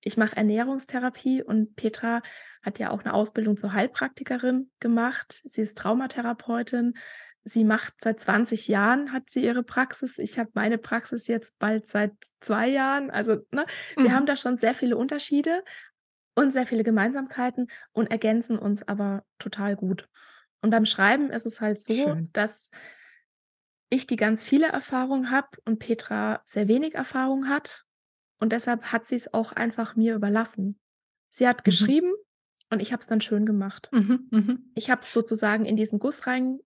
Ich mache Ernährungstherapie und Petra hat ja auch eine Ausbildung zur Heilpraktikerin gemacht. Sie ist Traumatherapeutin. Sie macht seit 20 Jahren hat sie ihre Praxis. Ich habe meine Praxis jetzt bald seit zwei Jahren. Also ne, wir mhm. haben da schon sehr viele Unterschiede. und sehr viele Gemeinsamkeiten und ergänzen uns aber total gut. Und beim Schreiben ist es halt so, Schön. dass ich die ganz viele Erfahrung habe und Petra sehr wenig Erfahrung hat. Und deshalb hat sie's auch einfach mir überlassen. Sie hat Mhm. geschrieben und ich habe es dann schön gemacht. Mhm, mhm. Ich habe es sozusagen in diesen Guss rein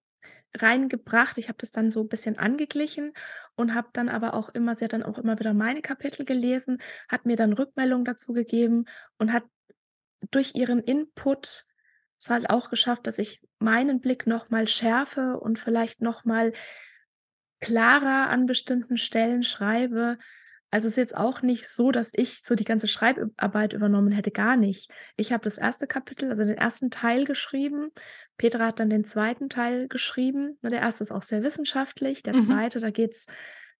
reingebracht. Ich habe das dann so 'n bisschen angeglichen und habe dann aber auch immer sie hat dann auch immer wieder meine Kapitel gelesen, hat mir dann Rückmeldung dazu gegeben und hat durch ihren Input es halt auch geschafft, dass ich meinen Blick noch mal schärfe und vielleicht noch mal klarer an bestimmten Stellen schreibe. Also, es ist jetzt auch nicht so, dass ich so die ganze Schreibüb Arbeit übernommen hätte, gar nicht. Ich habe das 1. Kapitel, also den 1. Teil geschrieben. Petra hat dann den 2. Teil geschrieben. Der 1. ist auch sehr wissenschaftlich. Der Mhm. 2., da geht's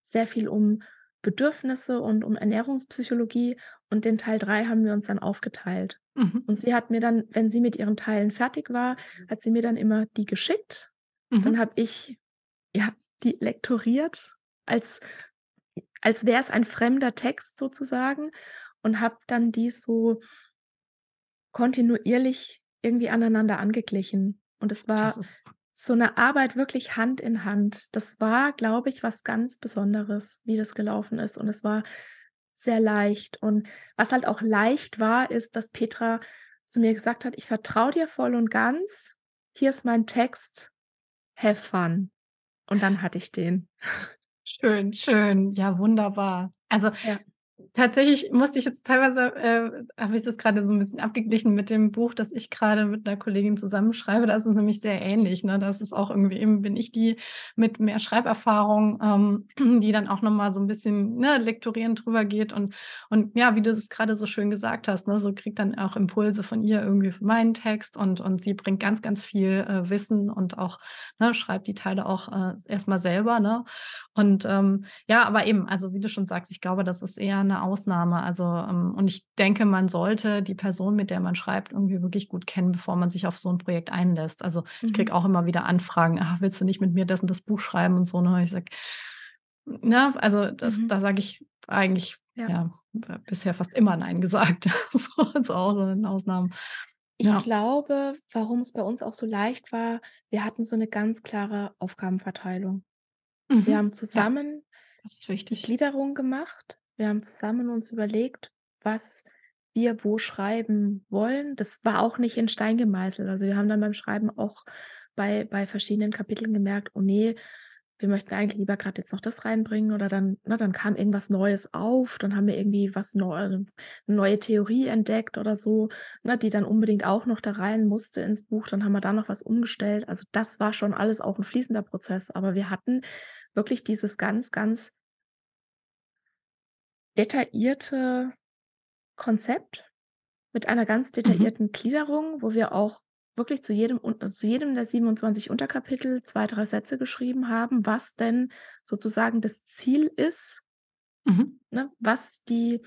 sehr viel um Bedürfnisse und um Ernährungspsychologie und den Teil 3 haben wir uns dann aufgeteilt. Mhm. Und sie hat mir dann, wenn sie mit ihren Teilen fertig war, hat sie mir dann immer die geschickt. Dann Mhm. habe ich, ja, die lektoriert, als als wäre es ein fremder Text sozusagen und habe dann die so kontinuierlich irgendwie aneinander angeglichen. Und es war so 'ne Arbeit wirklich Hand in Hand. Das war, glaube ich, was ganz Besonderes, wie das gelaufen ist. Und es war sehr leicht. Und was halt auch leicht war, ist, dass Petra zu mir gesagt hat: „Ich vertraue dir voll und ganz. Hier ist mein Text. Have fun.“ Und dann hatte ich den. Schön, schön. Ja, wunderbar. Also, Ja. Tatsächlich musste ich jetzt teilweise äh, habe ich das grade so 'n bisschen abgeglichen mit dem Buch, das ich grade mit 'ner Kollegin zusammen schreibe. Da ist es nämlich sehr ähnlich, ne? Da ist es auch irgendwie eben bin ich die mit mehr Schreiberfahrung, ähm, die dann auch noch mal so 'n bisschen, ne, lektorierend drüber geht und und ja, wie du das grade so schön gesagt hast, ne, so kriege dann auch Impulse von ihr irgendwie für meinen Text und und sie bringt ganz, ganz viel, äh, Wissen und auch, ne, schreibt die Teile auch, äh, erst mal selber, ne? Und, ähm, ja, aber eben, also, wie du schon sagst, ich glaube, das ist eher 'ne Ausnahme. Also, ähm, und ich denke, man sollte die Person, mit der man schreibt, irgendwie wirklich gut kennen, bevor man sich auf so 'n Projekt einlässt. Also, ich kriege Mhm. auch immer wieder Anfragen: „Ah, willst du nicht mit mir das und das Buch schreiben?“ und so, ne? Ich sage ne, also, das Mhm. da sage ich eigentlich, Ja. ja, bisher fast immer nein gesagt. So, so außer in Ausnahmen. Ich Ja. glaube, warum's bei uns auch so leicht war, wir hatten so 'ne ganz klare Aufgabenverteilung. Wir Mhm. haben Ja, zusammen das ist die. Gliederung gemacht. Wir haben zusammen uns überlegt, was wir wo schreiben wollen. Das war auch nicht in Stein gemeißelt. Also, wir haben dann beim Schreiben auch bei bei verschiedenen Kapiteln gemerkt: „Oh ne, wir möchten eigentlich lieber grad jetzt noch das reinbringen“ oder dann ne, dann kam irgendwas Neues auf. Dann haben wir irgendwie was neu 'ne neue Theorie entdeckt oder so, ne, die dann unbedingt auch noch da rein musste ins Buch. Dann haben wir da noch was umgestellt. Also, das war schon alles auch 'n fließender Prozess. Aber wir hatten wirklich dieses ganz, ganz detaillierte Konzept mit einer ganz Mhm. detaillierten Gliederung, wo wir auch wirklich zu jedem also, zu jedem der 27 Unterkapitel 2, 3 Sätze geschrieben haben, was denn sozusagen das Ziel ist Mhm. ne, was die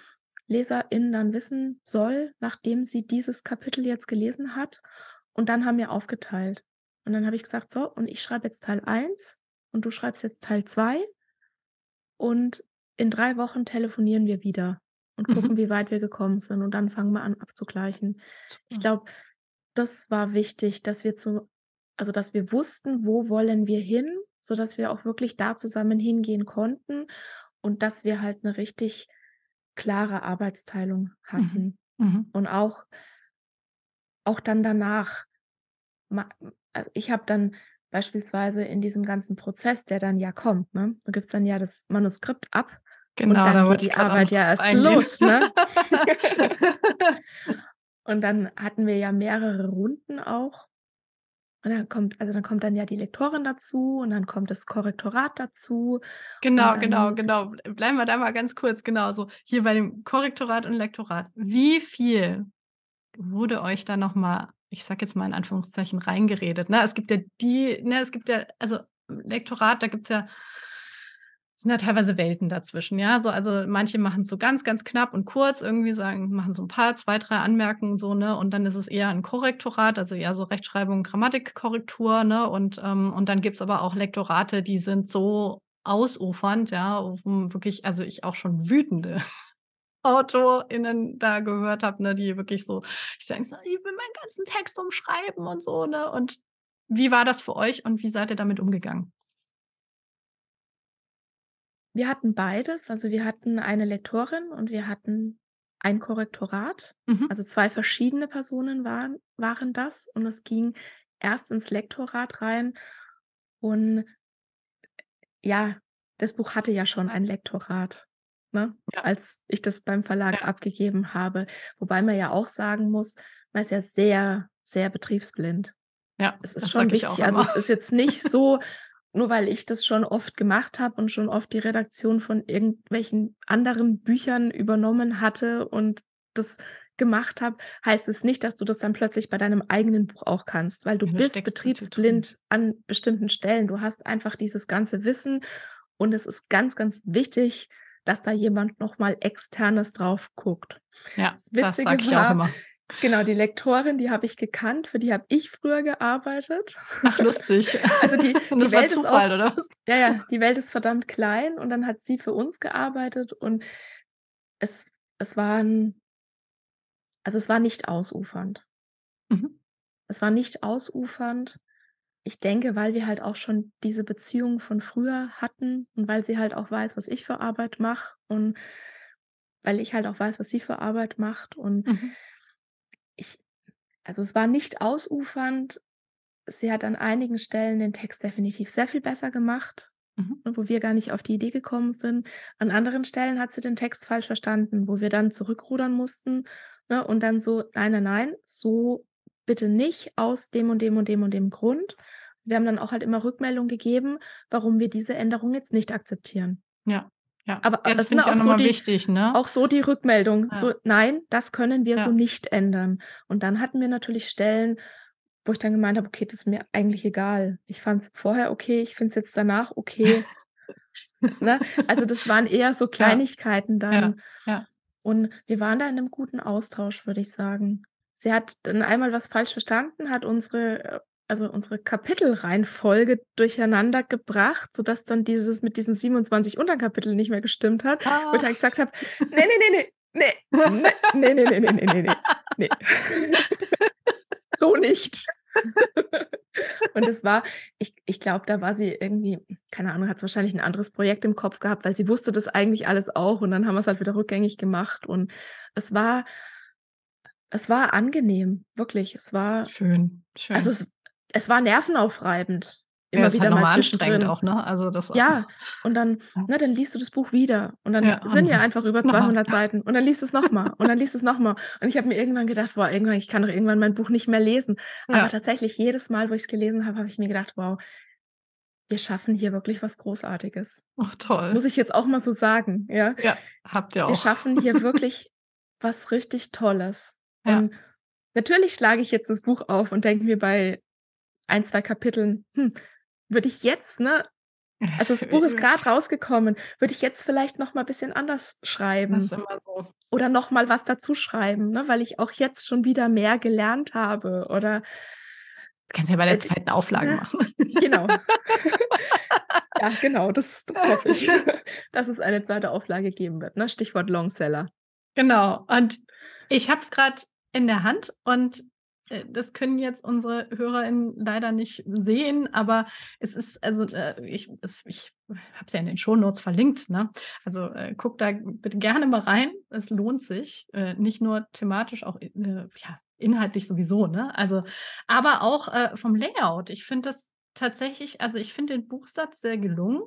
Leserin dann wissen soll, nachdem sie dieses Kapitel jetzt gelesen hat. Und dann haben wir aufgeteilt. Und dann habe ich gesagt: „So, und ich schreibe jetzt Teil 1 und du schreibst jetzt Teil 2“ „und in 3 Wochen telefonieren wir wieder und gucken, Mhm. wie weit wir gekommen sind. Und dann fangen wir an abzugleichen.“ Ich Super. glaube, das war wichtig, dass wir zu also, dass wir wussten, wo wollen wir hin, sodass wir auch wirklich da zusammen hingehen konnten und dass wir halt 'ne richtig klare Arbeitsteilung Mhm. hatten. Mhm. Und auch auch dann danach. Also, ich habe dann beispielsweise in diesem ganzen Prozess, der dann ja kommt, ne? Du gibst dann ja das Manuskript ab und Genau, dann da geht die Arbeit ja erst eingehen. los, ne? Und dann hatten wir ja mehrere Runden auch. Und dann kommt also, dann kommt dann ja die Lektorin dazu und dann kommt das Korrektorat dazu und Genau, genau, genau. Bleiben wir da mal ganz kurz, genau so hier bei dem Korrektorat und Lektorat. Wie viel wurde euch da noch mal, ich sage jetzt mal in Anführungszeichen, reingeredet, ne? Es gibt ja die ne, es gibt ja also, Lektorat, da gibt's ja sind ja teilweise Welten dazwischen, ja? So, also, manche machen's so ganz, ganz knapp und kurz irgendwie, sagen machen so 'n paar, 2, 3 Anmerkungen so, ne? Und dann ist es eher 'n Korrektorat, also, eher so Rechtschreibung, Grammatikkorrektur, ne? Und, ähm und dann gibt's aber auch Lektorate, die sind so ausufernd, ja, wo wirklich also, ich auch schon wütende AutorInnen da gehört habe, ne, die wirklich so, ich denke so, ich will meinen ganzen Text umschreiben und so, ne? Und wie war das für euch und wie seid ihr damit umgegangen? Wir hatten beides. Also, wir hatten eine Lektorin und wir hatten ein Korrektorat. Mhm. Also, 2 verschiedene Personen waren waren das und es ging erst ins Lektorat rein und ja, das Buch hatte ja schon ein Lektorat, ne, Ja. als ich das beim Verlag Ja. abgegeben habe. Wobei man ja auch sagen muss, man ist ja sehr, sehr betriebsblind. Ja, Es ist schon wichtig. Also, es ist jetzt nicht so, nur weil ich das schon oft gemacht habe und schon oft die Redaktion von irgendwelchen anderen Büchern übernommen hatte und das gemacht habe, heißt es nicht, dass du das dann plötzlich bei deinem eigenen Buch auch kannst, weil du Ja, bist betriebsblind an bestimmten Stellen. Du hast einfach dieses ganze Wissen und es ist ganz, ganz wichtig, dass da jemand noch mal Externes drauf guckt. Ja, Das das Witzige sage ich auch war immer. Genau, die Lektorin, die habe ich gekannt, für die habe ich früher gearbeitet. Ach, lustig. Also, die die das war Welt ist Zufall, auch oder was? ja, ja, die Welt ist verdammt klein und dann hat sie für uns gearbeitet und es es waren also, es war nicht ausufernd. Mhm. Es war nicht ausufernd. Ich denke, weil wir halt auch schon diese Beziehung von früher hatten und weil sie halt auch weiß, was ich für Arbeit mache und weil ich halt auch weiß, was sie für Arbeit macht und Mhm. Also, es war nicht ausufernd. Sie hat an einigen Stellen den Text definitiv sehr viel besser gemacht, Mhm. wo wir gar nicht auf die Idee gekommen sind. An anderen Stellen hat sie den Text falsch verstanden, wo wir dann zurückrudern mussten, ne, und dann so: „Nein, nein, nein, so bitte nicht aus dem und dem und dem und dem Grund.“ Wir haben dann auch halt immer Rückmeldung gegeben, warum wir diese Änderung jetzt nicht akzeptieren. Ja, ja. Aber das finde ich auch auch so die wichtig, ne? auch so die Rückmeldung, Ja. so: „Nein, das können wir so Ja. nicht ändern.“ Und dann hatten wir natürlich Stellen, wo ich dann gemeint habe: „Okay, das ist mir eigentlich egal. Ich fand es vorher okay, ich finde es jetzt danach okay.“ Ne? Also, das waren eher so. Kleinigkeiten dann. ja. Und wir waren da in 'nem guten Austausch, würde ich sagen. Sie hat dann einmal was falsch verstanden, hat unsere äh, also unsere Kapitelreihenfolge durcheinander gebracht, sodass dann dieses mit diesen 27 Unterkapiteln nicht mehr gestimmt hat. Ah. Wo ich ah. Halt gesagt habe, ne, nee, nee, nee, nee, Nee, nee, nee, nee, nee, nee, nee, nee. so nicht. und es war, ich, ich glaube, da war sie irgendwie, keine Ahnung, hat es wahrscheinlich ein anderes Projekt im Kopf gehabt, weil sie wusste das eigentlich alles auch und dann haben wir es halt wieder rückgängig gemacht und es war, es war angenehm, wirklich. Es war schön, schön. Also es, es war nervenaufreibend, Ja, immer halt wieder noch mal anstrengend auch, ne? Also, das Ja, und dann Ja. ne, dann liest du das Buch wieder und dann Ja, sind ja einfach über noch mal 200 wieder. Seiten und dann liest du's noch mal und dann liest du's noch mal. Und ich habe mir irgendwann gedacht: „Boah, irgendwann ich kann doch irgendwann mein Buch nicht mehr lesen.“ Aber Ja. tatsächlich jedes Mal, wo ich's gelesen habe, habe ich mir gedacht: „Wow, wir schaffen hier wirklich was Großartiges.“ Ach, toll. Muss ich jetzt auch mal so sagen, ja? Ja, habt ihr Wir auch. schaffen hier wirklich was richtig Tolles. Ja. Und natürlich schlage ich jetzt das Buch auf und denke mir bei 1, 2 Kapiteln: „Hm, würde ich jetzt, ne also, das Buch ist grad rausgekommen, würde ich jetzt vielleicht noch mal bisschen anders Das schreiben ist immer so. oder noch mal was dazu schreiben, ne, weil ich auch jetzt schon wieder mehr gelernt habe oder“ Kannst ja bei der d 2. Auflage ne? machen. Genau. Ja, genau, das das hoffe ich, dass es eine 2. Auflage geben wird, ne? Stichwort Longseller. Genau. Und ich habe es grad in der Hand und, das können jetzt unsere HörerInnen leider nicht sehen, aber es ist also, äh, ich es ich habe es ja in den Shownotes verlinkt, ne? Also, äh, guckt da bitte gerne mal rein. Es lohnt sich, äh, nicht nur thematisch, auch, äh, ja, inhaltlich sowieso, ne? Also aber auch, äh, vom Layout. Ich finde das tatsächlich also, ich finde den Buchsatz sehr gelungen.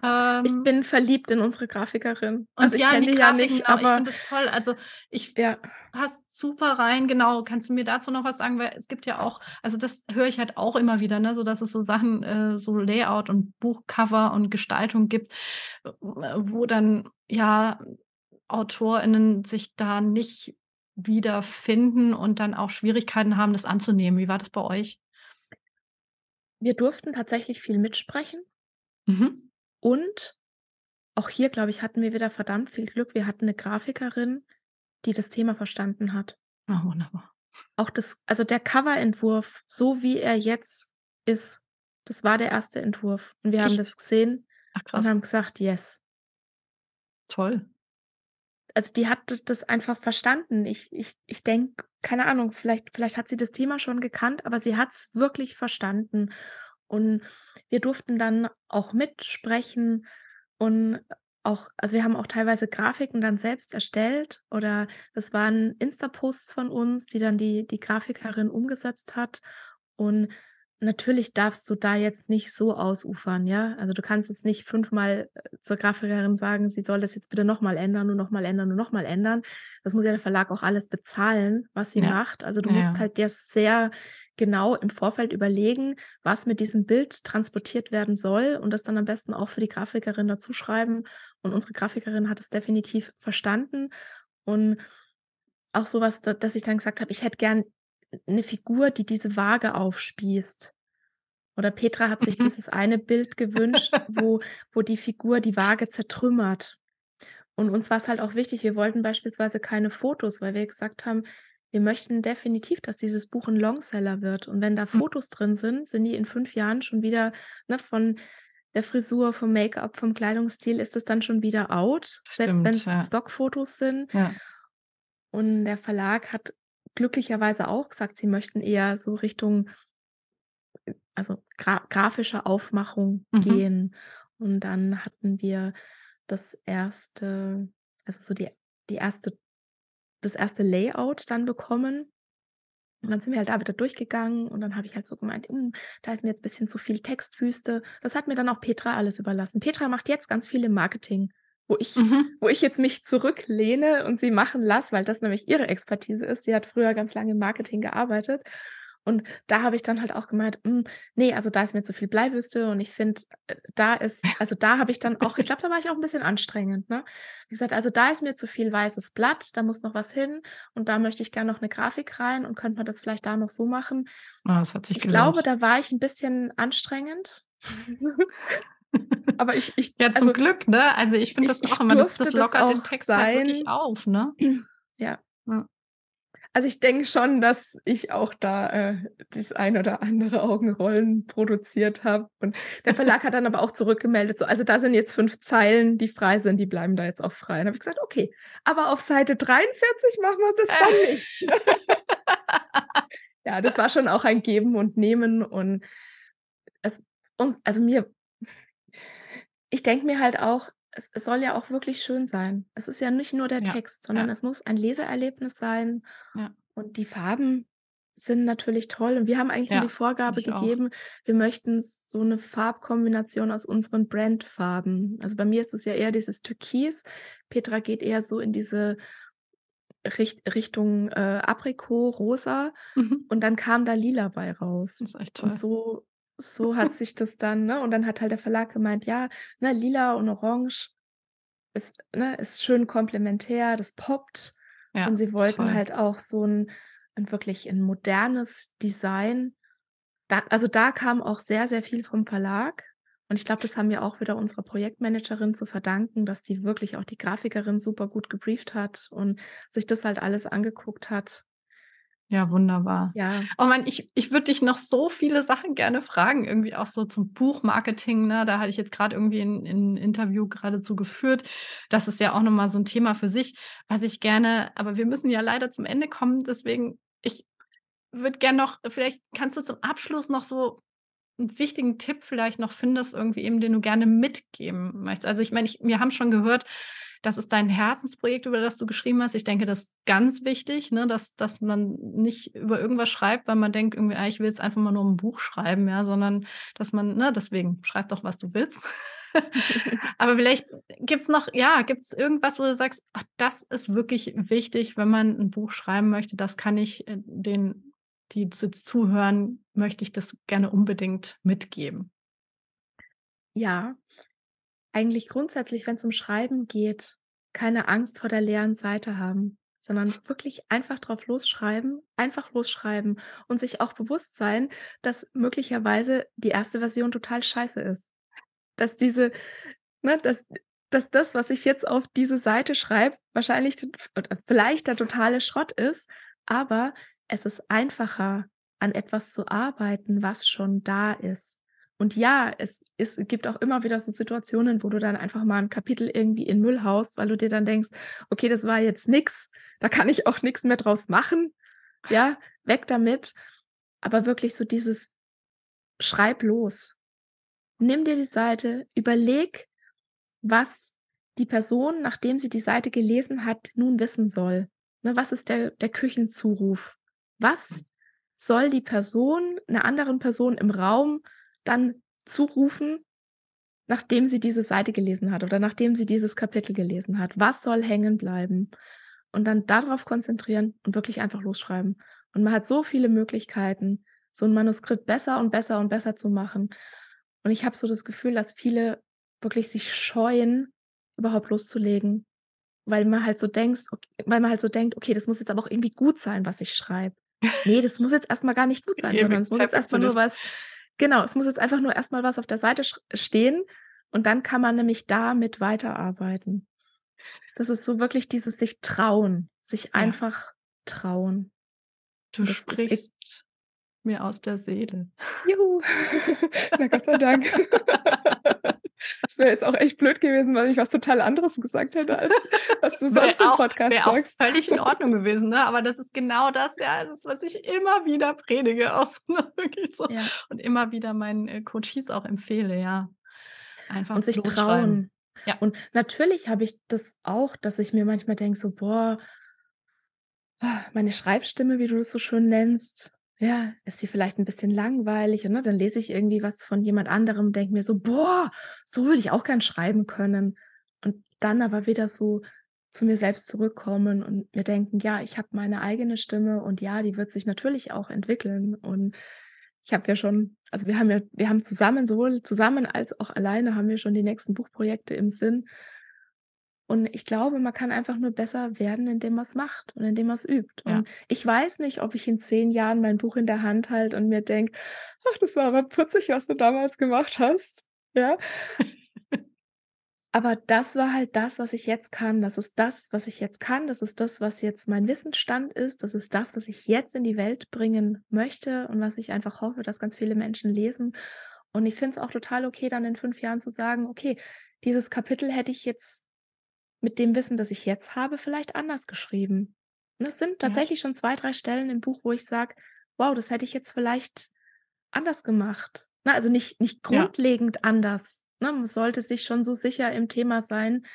Ich Ähm bin verliebt in unsere Grafikerin. Also, ich ja, kenne die die ja nicht. Ich aber finde das toll. Also, ich Ja. passt super rein, genau. Kannst du mir dazu noch was sagen? Weil es gibt ja auch also, das höre ich halt auch immer wieder, ne, so dass es so Sachen, äh, so Layout und Buchcover und Gestaltung gibt, äh, wo dann, ja, AutorInnen sich da nicht wiederfinden und dann auch Schwierigkeiten haben, das anzunehmen. Wie war das bei euch? Wir durften tatsächlich viel mitsprechen. Mhm. Und auch hier, glaube ich, hatten wir wieder verdammt viel Glück. Wir hatten 'ne Grafikerin, die das Thema verstanden hat. Ah, wunderbar. Auch das also, der Coverentwurf, so wie er jetzt ist, das war der 1. Entwurf. Und wir haben Echt? das gesehen Ach und haben gesagt: „Yes.“ Toll. also die hat das einfach verstanden. Ich, ich, ich denke, keine Ahnung, vielleicht, vielleicht hat sie das Thema schon gekannt, aber sie hat es wirklich verstanden. Und wir durften dann auch mitsprechen und auch, also wir haben auch teilweise Grafiken dann selbst erstellt oder das waren Insta-Posts von uns, die dann die, die Grafikerin umgesetzt hat. Und natürlich darfst du da jetzt nicht so ausufern, ja. Also du kannst jetzt nicht fünfmal äh, zur Grafikerin sagen, sie soll das jetzt bitte nochmal ändern und nochmal ändern und nochmal ändern. Das muss ja der Verlag auch alles bezahlen, was sie ja. macht. Also du ja, musst halt dir sehr genau im Vorfeld überlegen, was mit diesem Bild transportiert werden soll und das dann am besten auch für die Grafikerin dazu schreiben. Und unsere Grafikerin hat es definitiv verstanden. Und auch sowas, dass ich dann gesagt habe, ich hätte gern eine Figur, die diese Waage aufspießt. Oder Petra hat sich mhm. dieses eine Bild gewünscht, wo, wo die Figur die Waage zertrümmert. Und uns war es halt auch wichtig, wir wollten beispielsweise keine Fotos, weil wir gesagt haben, wir möchten definitiv, dass dieses Buch ein Longseller wird. Und wenn da hm. Fotos drin sind, sind die in fünf Jahren schon wieder ne, von der Frisur, vom Make-up, vom Kleidungsstil ist es dann schon wieder out, Stimmt, selbst wenn es ja. Stockfotos sind. Ja. Und der Verlag hat glücklicherweise auch gesagt, sie möchten eher so Richtung also gra grafische Aufmachung mhm. gehen. Und dann hatten wir das erste, also so die, die erste, das erste Layout dann bekommen. Und dann sind wir halt da wieder durchgegangen und dann habe ich halt so gemeint, hm, da ist mir jetzt ein bisschen zu viel Textwüste. Das hat mir dann auch Petra alles überlassen. Petra macht jetzt ganz viel im Marketing wo ich, mhm. wo ich jetzt mich zurücklehne und sie machen lasse, weil das nämlich ihre Expertise ist. Sie hat früher ganz lange im Marketing gearbeitet. Und da habe ich dann halt auch gemeint, hm, nee, also da ist mir zu viel Bleiwüste und ich finde, äh, da ist, also da habe ich dann auch, ich glaube, da war ich auch ein bisschen anstrengend. Ne? Wie gesagt, also da ist mir zu viel weißes Blatt, da muss noch was hin und da möchte ich gerne noch eine Grafik rein und könnte man das vielleicht da noch so machen. Oh, das hat sich ich glaube, da war ich ein bisschen anstrengend. Aber ich, ich ja, zum also, Glück, ne? Also ich finde das auch immer, das, das lockert das den Text halt wirklich auf, ne? Ja. ja. Also ich denke schon, dass ich auch da äh, das ein oder andere Augenrollen produziert habe. Und der Verlag hat dann aber auch zurückgemeldet, so, also da sind jetzt fünf Zeilen, die frei sind, die bleiben da jetzt auch frei. Und habe ich gesagt, okay, aber auf Seite 43 machen wir das dann nicht. ja, das war schon auch ein Geben und Nehmen und es uns, also mir ich denke mir halt auch, es, es, soll ja auch wirklich schön sein. Es ist ja nicht nur der ja, Text, sondern ja. es muss ein Leseerlebnis sein. Ja. Und die Farben sind natürlich toll. Und wir haben eigentlich nur die Vorgabe gegeben, auch. wir möchten so eine Farbkombination aus unseren Brandfarben. Also bei mir ist es ja eher dieses Türkis. Petra geht eher so in diese Richt Richtung äh, Aprikot, rosa. Mhm. Und dann kam da lila bei raus. Das ist echt toll. Und so so hat sich das dann, ne? Und dann hat halt der Verlag gemeint, ja, ne, lila und orange ist, ne, ist schön komplementär, das poppt. Ja, und sie wollten halt auch so ein, ein wirklich ein modernes Design. Da, also da kam auch sehr, sehr viel vom Verlag. Und ich glaube, das haben wir auch wieder unserer Projektmanagerin zu verdanken, dass die wirklich auch die Grafikerin super gut gebrieft hat und sich das halt alles angeguckt hat. Ja, wunderbar. Ja. Oh man, ich, ich würde dich noch so viele Sachen gerne fragen, irgendwie auch so zum Buchmarketing. Ne? Da hatte ich jetzt gerade irgendwie ein, ein Interview geradezu geführt. Das ist ja auch nochmal so ein Thema für sich, was ich gerne, aber wir müssen ja leider zum Ende kommen. Deswegen, ich würde gerne noch, vielleicht kannst du zum Abschluss noch so einen wichtigen Tipp vielleicht noch findest, irgendwie eben, den du gerne mitgeben möchtest. Also ich meine, ich, wir haben schon gehört, das ist dein Herzensprojekt, über das du geschrieben hast. Ich denke, das ist ganz wichtig, ne, dass, dass man nicht über irgendwas schreibt, weil man denkt, irgendwie, ah, ich will jetzt einfach mal nur ein Buch schreiben, ja, sondern dass man, ne, deswegen schreib doch, was du willst. Aber vielleicht gibt es noch, ja, gibt es irgendwas, wo du sagst, ach, das ist wirklich wichtig, wenn man ein Buch schreiben möchte, das kann ich äh, den, die jetzt zuhören, möchte ich das gerne unbedingt mitgeben. Ja, eigentlich grundsätzlich, wenn es um Schreiben geht, keine Angst vor der leeren Seite haben, sondern wirklich einfach drauf losschreiben, einfach losschreiben und sich auch bewusst sein, dass möglicherweise die erste Version total scheiße ist. Dass diese, ne, dass, dass das, was ich jetzt auf diese Seite schreibe, wahrscheinlich vielleicht der totale Schrott ist, aber es ist einfacher, an etwas zu arbeiten, was schon da ist. Und ja, es, es gibt auch immer wieder so Situationen, wo du dann einfach mal ein Kapitel irgendwie in Müll haust, weil du dir dann denkst, okay, das war jetzt nix, da kann ich auch nichts mehr draus machen. Ja, weg damit. Aber wirklich so dieses Schreib los. Nimm dir die Seite, überleg, was die Person, nachdem sie die Seite gelesen hat, nun wissen soll. Ne, was ist der, der Küchenzuruf? Was soll die Person einer anderen Person im Raum dann zurufen, nachdem sie diese Seite gelesen hat oder nachdem sie dieses Kapitel gelesen hat? Was soll hängen bleiben? Und dann darauf konzentrieren und wirklich einfach losschreiben. Und man hat so viele Möglichkeiten, so ein Manuskript besser und besser und besser zu machen. Und ich habe so das Gefühl, dass viele wirklich sich scheuen, überhaupt loszulegen, weil man halt so denkt, okay, weil man halt so denkt, okay, das muss jetzt aber auch irgendwie gut sein, was ich schreibe. Nee, das muss jetzt erstmal gar nicht gut sein, sondern es muss jetzt erstmal nur was, genau, es muss jetzt einfach nur erstmal was auf der Seite stehen und dann kann man nämlich damit weiterarbeiten. Das ist so wirklich dieses sich trauen, sich ja. einfach trauen. Du das sprichst mir aus der Seele. Juhu. Na Gott sei Dank. Das wäre jetzt auch echt blöd gewesen, weil ich was total anderes gesagt hätte, als was du sonst im Podcast sagst. Auch völlig in Ordnung gewesen, ne? Aber das ist genau das, ja, das, was ich immer wieder predige aus, so. ja. und immer wieder meinen äh, Coaches auch empfehle, ja. Einfach und sich trauen. Ja. Und natürlich habe ich das auch, dass ich mir manchmal denke, so, boah, meine Schreibstimme, wie du das so schön nennst, ja, ist sie vielleicht ein bisschen langweilig und ne, dann lese ich irgendwie was von jemand anderem, denke mir so, boah, so würde ich auch gern schreiben können. Und dann aber wieder so zu mir selbst zurückkommen und mir denken, ja, ich habe meine eigene Stimme und ja, die wird sich natürlich auch entwickeln. Und ich habe ja schon, also wir haben ja, wir haben zusammen, sowohl zusammen als auch alleine haben wir schon die nächsten Buchprojekte im Sinn. Und ich glaube, man kann einfach nur besser werden, indem man es macht und indem man es übt. Ja. Und ich weiß nicht, ob ich in zehn Jahren mein Buch in der Hand halte und mir denke, ach, das war aber putzig, was du damals gemacht hast. Ja. aber das war halt das, was ich jetzt kann. Das ist das, was ich jetzt kann. Das ist das, was jetzt mein Wissensstand ist. Das ist das, was ich jetzt in die Welt bringen möchte und was ich einfach hoffe, dass ganz viele Menschen lesen. Und ich finde es auch total okay, dann in fünf Jahren zu sagen, okay, dieses Kapitel hätte ich jetzt mit dem Wissen, das ich jetzt habe, vielleicht anders geschrieben. Und es sind tatsächlich ja. schon zwei, drei Stellen im Buch, wo ich sage, wow, das hätte ich jetzt vielleicht anders gemacht. Na, also nicht, nicht grundlegend ja. anders. Na, man sollte sich schon so sicher im Thema sein,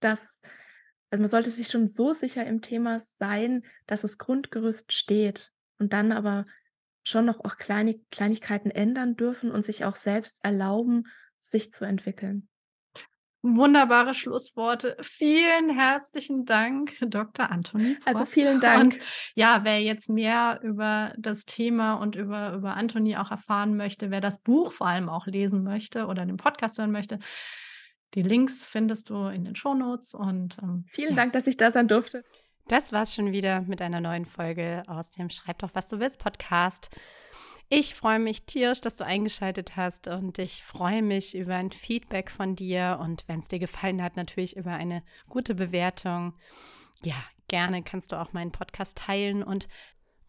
dass, also man sollte sich schon so sicher im Thema sein, dass das Grundgerüst steht und dann aber schon noch auch kleine Kleinigkeiten ändern dürfen und sich auch selbst erlauben, sich zu entwickeln. Wunderbare Schlussworte. Vielen herzlichen Dank, Dr. Anthony. Prost. Also vielen Dank. Und ja, wer jetzt mehr über das Thema und über, über Anthony auch erfahren möchte, wer das Buch vor allem auch lesen möchte oder den Podcast hören möchte, die Links findest du in den Shownotes. Und ähm, vielen ja. Dank, dass ich da sein durfte. Das war's schon wieder mit einer neuen Folge aus dem Schreib doch, was du willst Podcast. Ich freue mich tierisch, dass du eingeschaltet hast und ich freue mich über ein Feedback von dir und wenn es dir gefallen hat, natürlich über eine gute Bewertung. Ja, gerne kannst du auch meinen Podcast teilen und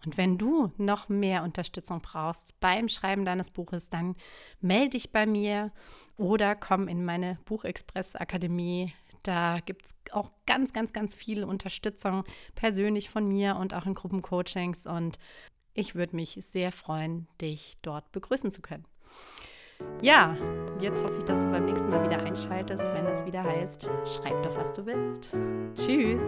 und wenn du noch mehr Unterstützung brauchst beim Schreiben deines Buches, dann melde dich bei mir oder komm in meine Buchexpress Akademie. Da gibt es auch ganz, ganz, ganz viel Unterstützung persönlich von mir und auch in Gruppencoachings. Und ich würde mich sehr freuen, dich dort begrüßen zu können. Ja, jetzt hoffe ich, dass du beim nächsten Mal wieder einschaltest, wenn es wieder heißt, schreib doch, was du willst. Tschüss.